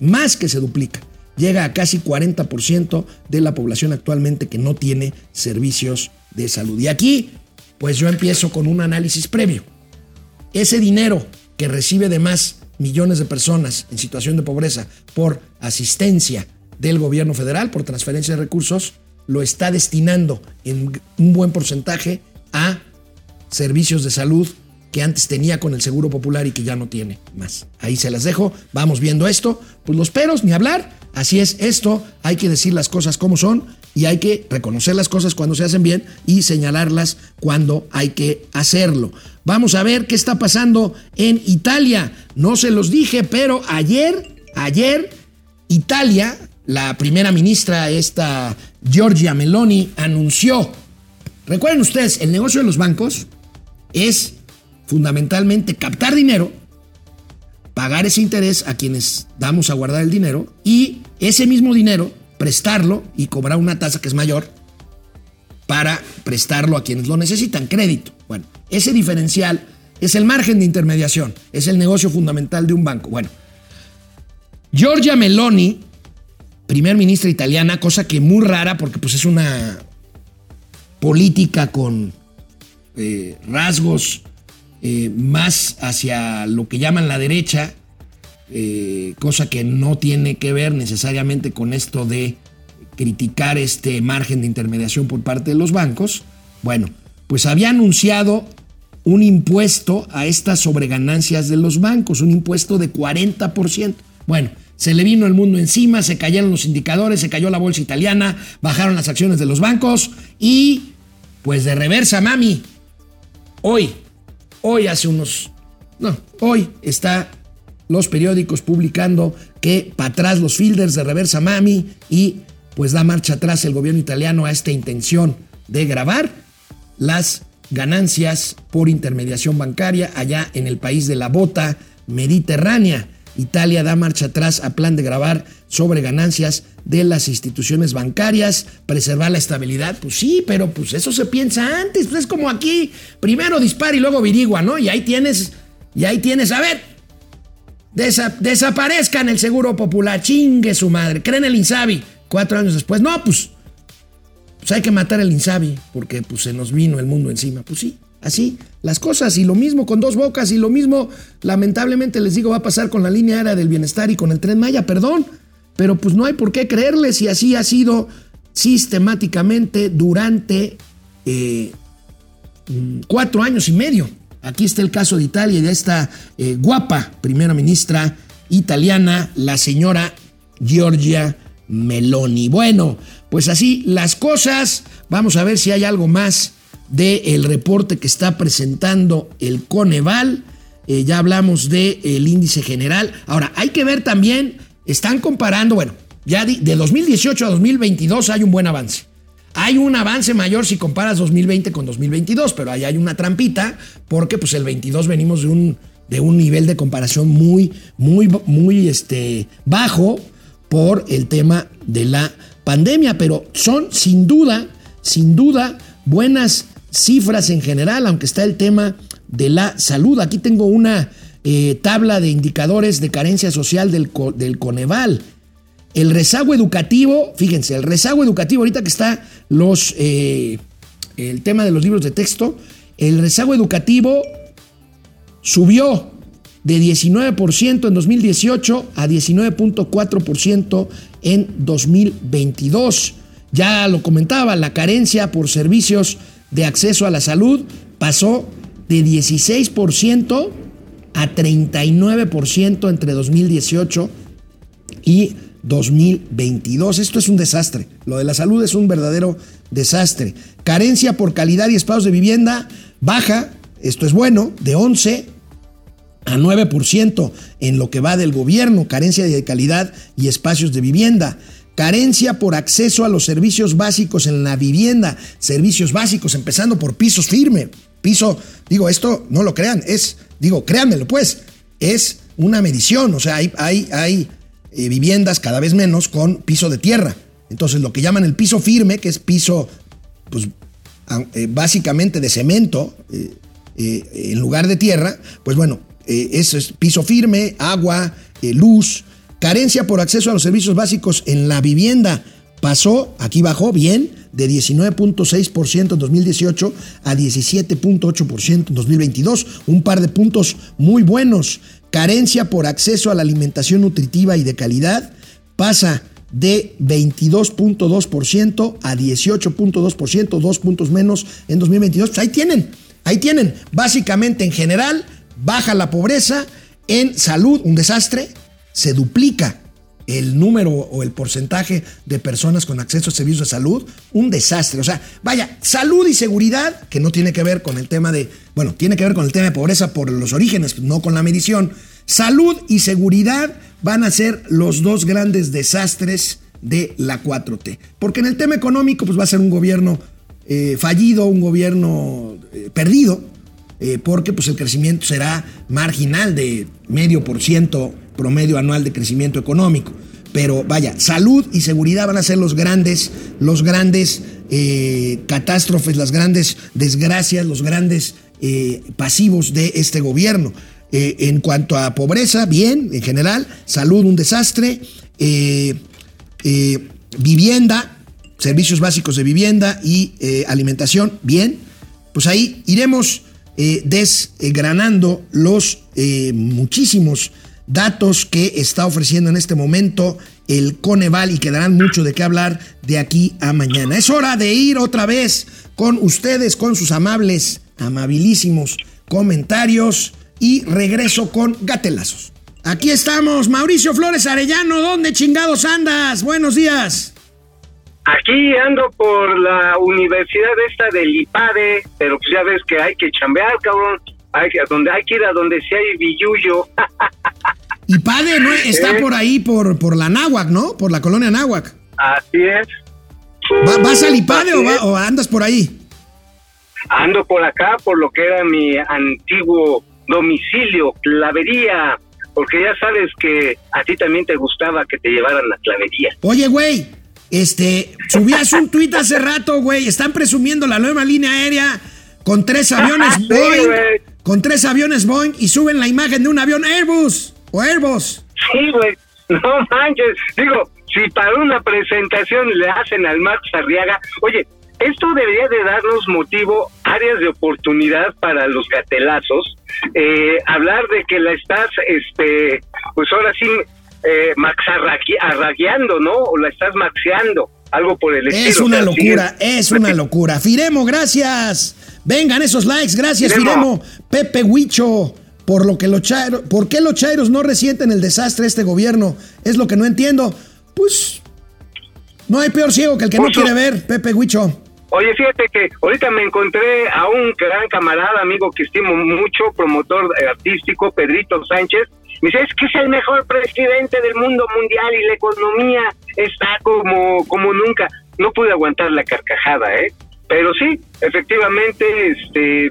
más que se duplica. Llega a casi 40% de la población actualmente que no tiene servicios de salud. Y aquí, pues yo empiezo con un análisis previo. Ese dinero que recibe de más millones de personas en situación de pobreza por asistencia del gobierno federal, por transferencia de recursos, lo está destinando en un buen porcentaje a servicios de salud que antes tenía con el Seguro Popular y que ya no tiene más. Ahí se las dejo, vamos viendo esto. Pues los peros, ni hablar. Así es esto, hay que decir las cosas como son y hay que reconocer las cosas cuando se hacen bien y señalarlas cuando hay que hacerlo. Vamos a ver qué está pasando en Italia. No se los dije, pero ayer, ayer, Italia, la primera ministra, esta Giorgia Meloni, anunció, recuerden ustedes, el negocio de los bancos es fundamentalmente captar dinero, pagar ese interés a quienes damos a guardar el dinero y ese mismo dinero prestarlo y cobrar una tasa que es mayor para prestarlo a quienes lo necesitan, crédito. Bueno, ese diferencial es el margen de intermediación, es el negocio fundamental de un banco. Bueno, Giorgia Meloni, primer ministra italiana, cosa que muy rara porque pues es una política con eh, rasgos eh, más hacia lo que llaman la derecha, eh, cosa que no tiene que ver necesariamente con esto de criticar este margen de intermediación por parte de los bancos. Bueno, pues había anunciado un impuesto a estas sobreganancias de los bancos, un impuesto de 40%. Bueno, se le vino el mundo encima, se cayeron los indicadores, se cayó la bolsa italiana, bajaron las acciones de los bancos y pues de reversa, mami. Hoy, hoy hace unos, no, hoy está los periódicos publicando que para atrás los fielders de reversa, mami y pues da marcha atrás el gobierno italiano a esta intención de grabar las ganancias por intermediación bancaria allá en el país de la bota mediterránea. Italia da marcha atrás a plan de grabar sobre ganancias de las instituciones bancarias, preservar la estabilidad. Pues sí, pero pues eso se piensa antes. Pues es como aquí, primero dispara y luego virigua, ¿no? Y ahí tienes, y ahí tienes, a ver, desa, desaparezcan el seguro popular, chingue su madre, creen el Insabi, cuatro años después. No, pues, pues hay que matar el Insabi, porque pues se nos vino el mundo encima. Pues sí, así las cosas y lo mismo con dos bocas y lo mismo lamentablemente les digo va a pasar con la línea aérea del bienestar y con el tren Maya, perdón, pero pues no hay por qué creerles y así ha sido sistemáticamente durante eh, cuatro años y medio. Aquí está el caso de Italia y de esta eh, guapa primera ministra italiana, la señora Giorgia Meloni. Bueno, pues así las cosas. Vamos a ver si hay algo más del reporte que está presentando el Coneval. Eh, ya hablamos del el índice general. Ahora, hay que ver también, están comparando, bueno, ya de 2018 a 2022 hay un buen avance. Hay un avance mayor si comparas 2020 con 2022, pero ahí hay una trampita porque pues el 22 venimos de un, de un nivel de comparación muy, muy, muy este, bajo por el tema de la pandemia, pero son sin duda, sin duda, buenas cifras en general, aunque está el tema de la salud. Aquí tengo una eh, tabla de indicadores de carencia social del, del Coneval. El rezago educativo, fíjense, el rezago educativo, ahorita que está los, eh, el tema de los libros de texto, El rezago educativo subió de 19% en 2018 a 19.4% en 2022. Ya lo comentaba, la carencia por servicios de acceso a la salud pasó de 16% a 39% entre 2018 y 2022. Esto es un desastre. Lo de la salud es un verdadero desastre. Carencia por calidad y espacios de vivienda baja, esto es bueno, de 11 a 9% en lo que va del gobierno, carencia de calidad y espacios de vivienda. Carencia por acceso a los servicios básicos en la vivienda, servicios básicos, empezando por pisos firme. Piso, digo, esto no lo crean, es, digo, créanmelo pues, es una medición, o sea, hay, hay, hay eh, viviendas cada vez menos con piso de tierra. Entonces, lo que llaman el piso firme, que es piso, pues, eh, básicamente de cemento, eh, en lugar de tierra, pues bueno, eso es piso firme, agua, luz, carencia por acceso a los servicios básicos en la vivienda. Pasó, aquí bajó bien, de 19.6% en 2018 a 17.8% en 2022, un par de puntos muy buenos. Carencia por acceso a la alimentación nutritiva y de calidad pasa de 22.2% a 18.2%, dos puntos menos en 2022. Pues ahí tienen, ahí tienen. Básicamente en general, baja la pobreza, en salud, un desastre, se duplica el número o el porcentaje de personas con acceso a servicios de salud, un desastre. O sea, vaya, salud y seguridad, que no tiene que ver con el tema de, bueno, tiene que ver con el tema de pobreza por los orígenes, no con la medición. Salud y seguridad van a ser los dos grandes desastres de la 4T. Porque en el tema económico, pues va a ser un gobierno eh, fallido, un gobierno eh, perdido, eh, porque pues el crecimiento será marginal de medio por ciento promedio anual de crecimiento económico. Pero vaya, salud y seguridad van a ser los grandes, los grandes eh, catástrofes, las grandes desgracias, los grandes eh, pasivos de este gobierno. Eh, en cuanto a pobreza, bien, en general, salud, un desastre, vivienda, servicios básicos de vivienda y alimentación, bien. Pues ahí iremos desgranando los muchísimos datos que está ofreciendo en este momento el Coneval y quedarán mucho de qué hablar de aquí a mañana. Es hora de ir otra vez con ustedes, con sus amables, amabilísimos comentarios y regreso con gatelazos. Aquí estamos, Mauricio Flores Arellano, ¿dónde chingados andas? Buenos días. Aquí ando por la universidad esta del IPADE, pero pues ya ves que hay que chambear, cabrón. Hay que, donde hay que ir a donde si hay billuyo. Y padre, ¿no? Está por ahí, por, por la Náhuac, ¿no? Por la colonia Náhuac. Así es. ¿Vas al IPADE o, o, andas por ahí? Ando por acá, por lo que era mi antiguo domicilio, clavería. Porque ya sabes que a ti también te gustaba que te llevaran la clavería. Oye, güey, este, subías un tuit hace rato, güey. Están presumiendo la nueva línea aérea con tres aviones Boeing. Con tres aviones Boeing y suben la imagen de un avión Airbus. Airbus. Sí, güey. No manches. Digo, si para una presentación le hacen al Marx Arriaga, oye, esto debería de darnos motivo, áreas de oportunidad para los gatelazos, eh, hablar de que la estás, este, pues ahora sí, eh, arragueando, ¿no? O la estás maxeando, algo por el estilo. Es una locura, es una locura. Firemo, gracias. Vengan esos likes, gracias, Firemo. Pepe Huicho. Por lo que los chairos, ¿por qué los chairos no resienten el desastre de este gobierno? Es lo que no entiendo. Pues no hay peor ciego que el que no quiere ver, Pepe Huicho. Oye, fíjate que ahorita me encontré a un gran camarada, amigo que estimo mucho, promotor artístico, Pedrito Sánchez. Me dice, es que es el mejor presidente del mundo mundial y la economía está como, como nunca. No pude aguantar la carcajada, ¿eh? Pero sí, efectivamente, este,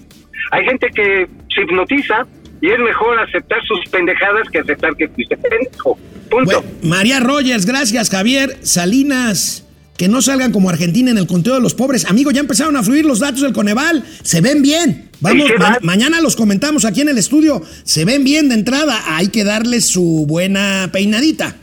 hay gente que se hipnotiza y es mejor aceptar sus pendejadas que aceptar que fuiste pendejo. Punto. María Rogers, gracias, Javier. Salinas, que no salgan como Argentina en el conteo de los pobres. Amigo, ya empezaron a fluir los datos del Coneval. Se ven bien. Vamos, mañana los comentamos aquí en el estudio. Se ven bien de entrada. Hay que darles su buena peinadita.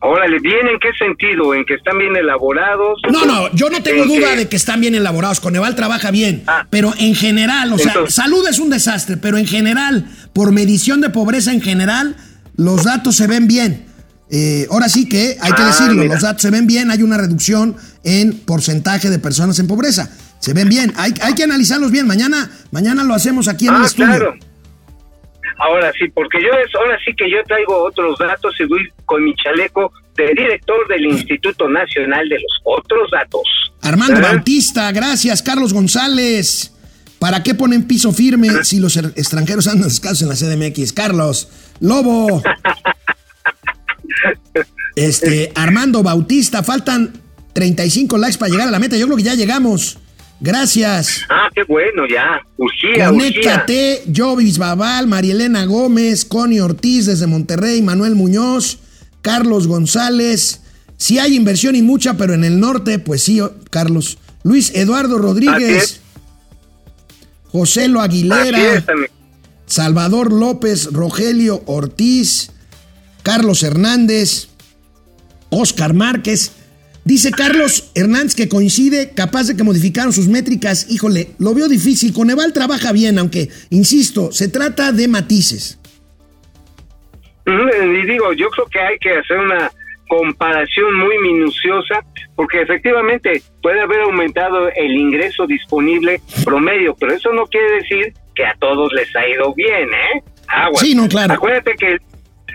Órale, ¿bien en qué sentido? ¿En que están bien elaborados? No, no, yo no tengo ¿En duda que- de que están bien elaborados. Coneval trabaja bien. Ah. Pero en general, o sea, salud es un desastre, pero en general, por medición de pobreza en general, los datos se ven bien. Eh, ahora sí que hay que Ah, decirlo, mira. los datos se ven bien, hay una reducción en porcentaje de personas en pobreza. Se ven bien, hay, hay que analizarlos bien. Mañana, mañana lo hacemos aquí en el Ah, estudio. claro. Ahora sí, porque yo es, ahora sí que yo traigo otros datos y voy con mi chaleco de director del Instituto Nacional de los Otros Datos. Armando. Bautista, gracias. Carlos González. ¿Para qué ponen piso firme si los er- extranjeros andan descalzos en la CDMX? Carlos, Lobo. Este, Armando Bautista, faltan 35 likes para llegar a la meta. Yo creo que ya llegamos. Gracias. Ah, qué bueno, ya. Urgía. Conéctate, Jovis Babal, Marielena Gómez, Connie Ortiz desde Monterrey, Manuel Muñoz, Carlos González. Sí hay inversión y mucha, pero en el norte, pues sí, oh, Carlos. Luis Eduardo Rodríguez. José Lo Aguilera. Salvador López, Rogelio Ortiz, Carlos Hernández, Oscar Márquez. Dice Carlos Hernández que coincide, capaz de que modificaron sus métricas. Híjole, lo veo difícil. Coneval trabaja bien, aunque, insisto, se trata de matices. Y digo, yo creo que hay que hacer una comparación muy minuciosa, porque efectivamente puede haber aumentado el ingreso disponible promedio, pero eso no quiere decir que a todos les ha ido bien, ¿eh? Sí, no, claro. Acuérdate que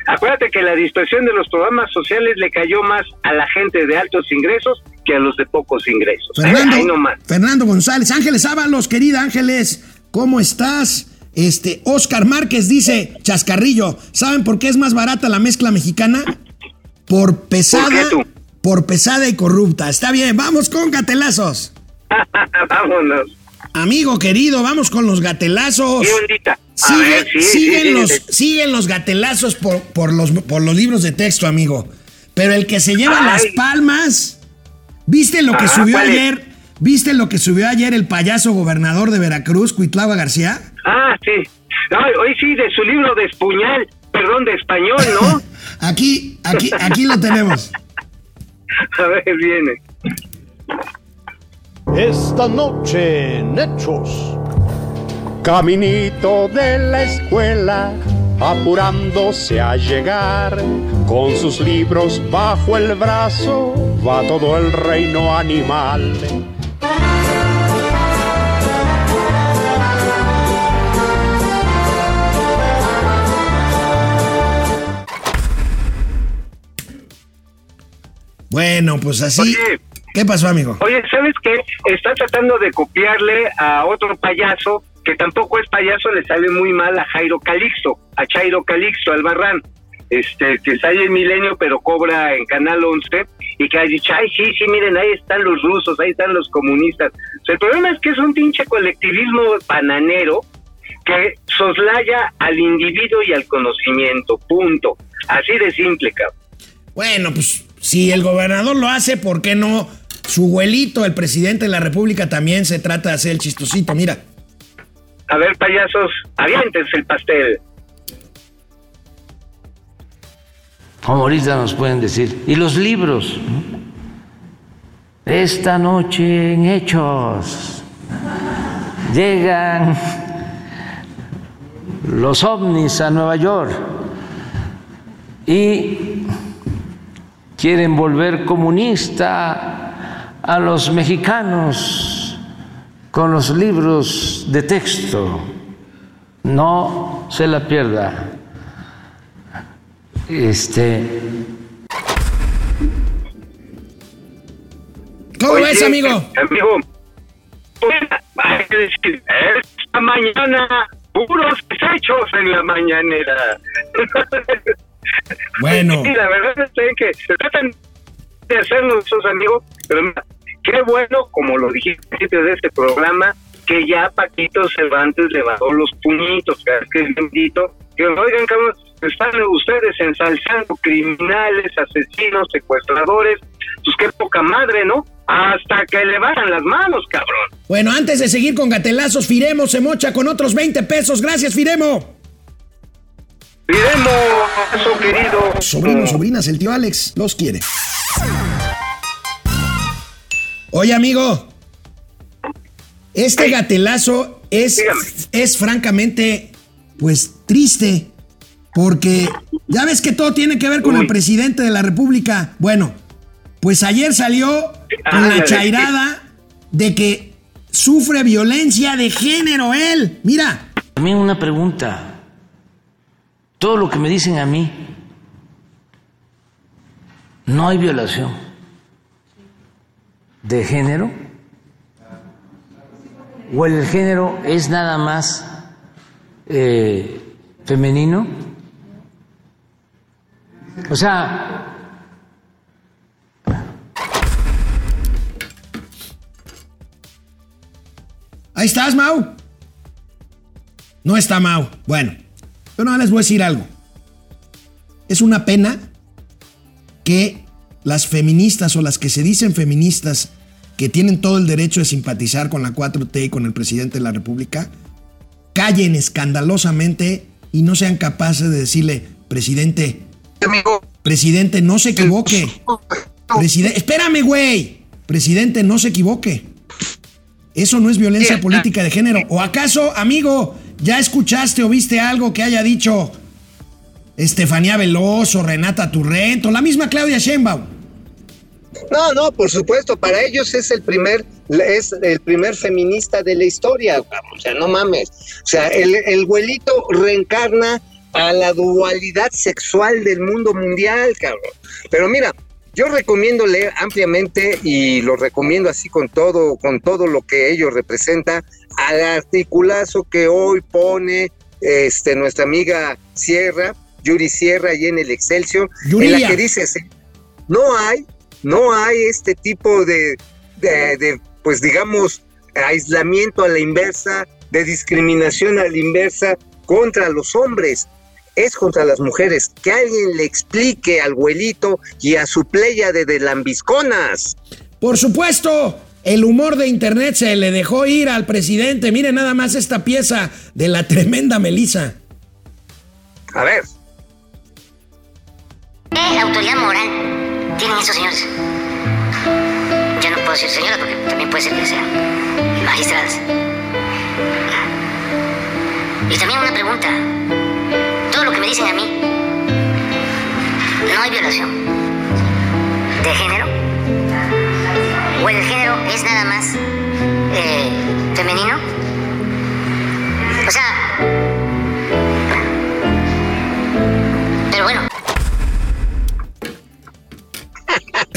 acuérdate que la dispersión de los programas sociales le cayó más a la gente de altos ingresos que a los de pocos ingresos. Fernando. Fernando González, Ángeles Ábalos, querida Ángeles, ¿cómo estás? Este, Oscar Márquez dice, Chascarrillo, ¿saben por qué es más barata la mezcla mexicana? Por pesada, ¿Por por pesada y corrupta. Está bien, vamos con gatelazos. Vámonos. Amigo querido, vamos con los gatelazos. ¿Qué ondita? A Sigue- ver, sí, siguen, sí, los, sí. siguen los gatelazos por, por los, por los libros de texto, amigo. Pero el que se lleva Ay. las palmas, ¿viste lo que Ajá, subió ayer? ¿Viste lo que subió ayer el payaso gobernador de Veracruz, Cuitlava García? Ah, sí. Ay, hoy sí, de su libro de Espuñal, perdón, de español, ¿no? Aquí, aquí, aquí lo tenemos. A ver, viene. Esta noche en Hechos. Caminito de la escuela, apurándose a llegar, con sus libros bajo el brazo, va todo el reino animal. Bueno, pues así. Oye. ¿Qué pasó, amigo? Oye, ¿sabes qué? Está tratando de copiarle a otro payaso que tampoco es payaso, le sale muy mal a Jairo Calixto, a Chairo Calixto, Albarrán, este, que sale el milenio pero cobra en Canal 11 y que ha dicho, ay, sí, sí, miren, ahí están los rusos, ahí están los comunistas. O sea, el problema es que es un pinche colectivismo bananero que soslaya al individuo y al conocimiento, punto. Así de simple, cabrón. Bueno, pues si el gobernador lo hace, ¿por qué no? Su abuelito, el presidente de la República, también se trata de hacer el chistosito, mira. A ver, payasos, aviéntense el pastel. Como ahorita nos pueden decir. Y los libros. Esta noche en Hechos llegan los ovnis a Nueva York y quieren volver comunista a los mexicanos con los libros de texto. No se la pierda. Este, ¿Cómo Oye, ves, amigo? Amigo, hay que decir, esta mañana, puros desechos en la mañanera. Bueno. Sí, la verdad es que se tratan de hacernos esos amigos, pero qué bueno, como lo dijiste al principio de este programa, que ya Paquito Cervantes le bajó los puñitos, que es bendito, que oigan, cabrón, están ustedes ensalzando criminales, asesinos, secuestradores, pues qué poca madre, ¿no? Hasta que le bajan las manos, cabrón. Bueno, antes de seguir con gatelazos, Firemo se mocha con otros 20 pesos. Gracias, Firemo. Cuidemos eso, querido. Sobrinos, sobrinas, el tío Alex los quiere. Oye, amigo. Este gatelazo es, Dígame. es francamente, pues, triste. Porque ya ves que todo tiene que ver con Uy. el presidente de la República. Bueno, pues ayer salió con la chairada de que sufre violencia de género él. Mira, También una pregunta. Todo lo que me dicen a mí, no hay violación de género. ¿O el género es nada más eh, femenino? O sea, Ahí estás, Mau. No está Mau. Bueno, yo no les voy a decir algo. Es una pena que las feministas o las que se dicen feministas que tienen todo el derecho de simpatizar con la 4T y con el presidente de la República, callen escandalosamente y no sean capaces de decirle, presidente, Amigo, presidente, no se equivoque. Presidente, espérame, güey. Presidente, no se equivoque. Eso no es violencia política de género. ¿O acaso, amigo, ya escuchaste o viste algo que haya dicho Estefanía Veloso, Renata Turrento, la misma Claudia Sheinbaum? No, no, por supuesto, para ellos es el primer, es el primer feminista de la historia, o sea, no mames. O sea, el, el güelito reencarna a la dualidad sexual del mundo mundial, cabrón. Pero mira, yo recomiendo leer ampliamente y lo recomiendo así con todo, con todo lo que ello representa, al articulazo que hoy pone este, nuestra amiga Sierra, Yuri Sierra, y en el Excelsior, en Yuria. la que dice, "Sí, no hay, no hay este tipo de, de, de, pues digamos, aislamiento a la inversa, de discriminación a la inversa contra los hombres. Es contra las mujeres. Que alguien le explique al abuelito y a su playa de, de lambisconas. Por supuesto, el humor de Internet se le dejó ir al presidente. Mire nada más esta pieza de la tremenda Melissa. A ver, ¿Qué autoridad moral tienen esos señores? Yo no puedo decir señora porque también puede ser que sean magistradas. Y también una pregunta. Todo lo que me dicen a mí, no hay violación de género. ¿O el género es nada más eh, femenino? O sea...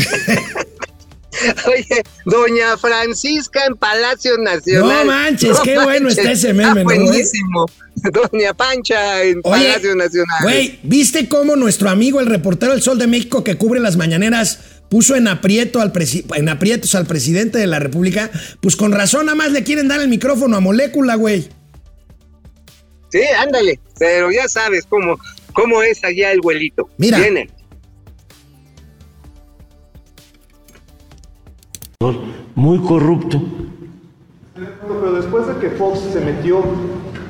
oye, doña Francisca en Palacio No Nacional. manches, qué bueno está ese meme, está ¿no, güey? buenísimo. Doña Pancha en Oye, Palacio Nacional. Güey, ¿viste cómo nuestro amigo, el reportero del Sol de México que cubre las mañaneras, puso en, aprieto al en aprietos al presidente de la República? Pues con razón, nada más le quieren dar el micrófono a molécula, güey. Sí, ándale, pero ya sabes cómo, cómo es allá el güelito. Mira. Viene. Muy corrupto. Pero después de que Fox se metió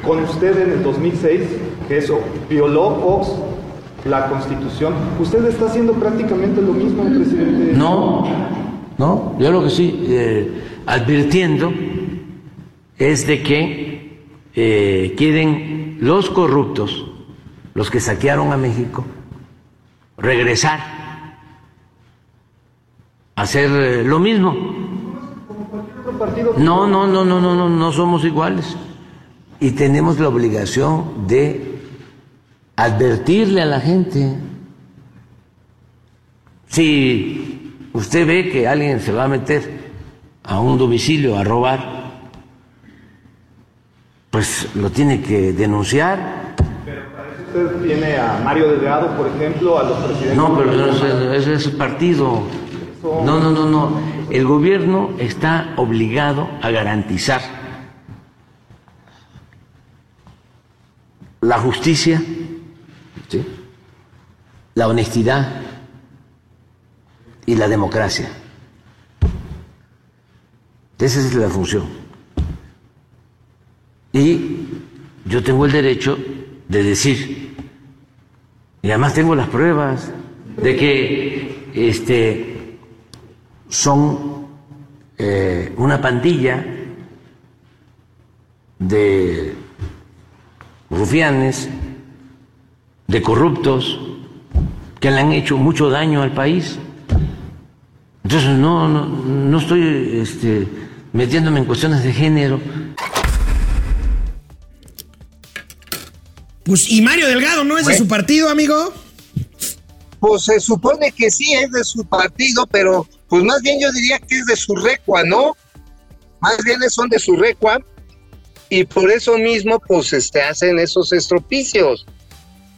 con usted en el 2006, que eso violó Fox la constitución, usted está haciendo prácticamente lo mismo, presidente. No, no, yo lo que sí eh, advirtiendo es de que eh, quieren los corruptos, los que saquearon a México, regresar hacer eh, lo mismo. No, no, no, no, no, no, no somos iguales. Y tenemos la obligación de advertirle a la gente. Si usted ve que alguien se va a meter a un domicilio a robar, pues lo tiene que denunciar. usted tiene a Mario Delgado, por ejemplo, a los presidentes. No, pero eso es, ese es partido. No, no, no, no. El gobierno está obligado a garantizar la justicia, la honestidad y la democracia. Esa es la función. Y yo tengo el derecho de decir Y además tengo las pruebas de que este, son eh, una pandilla de rufianes, de corruptos, que le han hecho mucho daño al país. Entonces no, no, no estoy este, metiéndome en cuestiones de género. Pues, ¿y Mario Delgado no es de su partido, amigo? Pues se supone que sí es de su partido, pero pues más bien yo diría que es de su recua, ¿no? Más bien son de su recua y por eso mismo pues este hacen esos estropicios.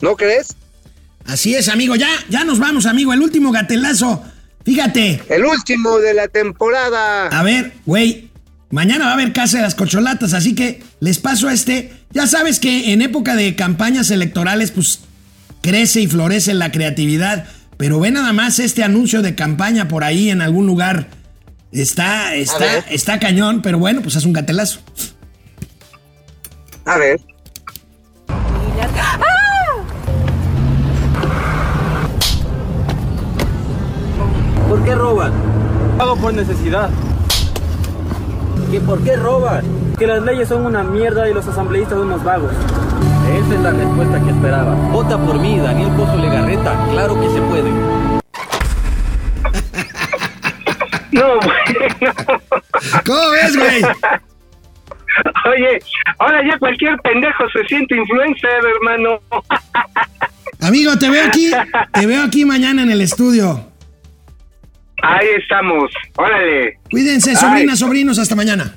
¿No crees? Así es, amigo. Ya, ya nos vamos, amigo. El último gatelazo. Fíjate. El último de la temporada. A ver, güey. Mañana va a haber casa de las cocholatas, así que les paso a este. Ya sabes que en época de campañas electorales, pues crece y florece la creatividad. Pero ve nada más este anuncio de campaña por ahí en algún lugar. Está, está, está cañón, pero bueno, pues es un gatelazo. A ver. ¿Por qué roban? Hago por necesidad. ¿Que por qué roban? Que las leyes son una mierda y los asambleístas unos vagos. Esa es la respuesta que esperaba. Vota por mí, Daniel Pozo Legarreta. Claro que se puede. No, bueno. ¿Cómo ves, güey? Oye, ahora ya cualquier pendejo se siente influencer, hermano. Amigo, te veo aquí, te veo aquí mañana en el estudio. Ahí estamos. Órale. Cuídense, Ay. sobrinas, sobrinos, hasta mañana.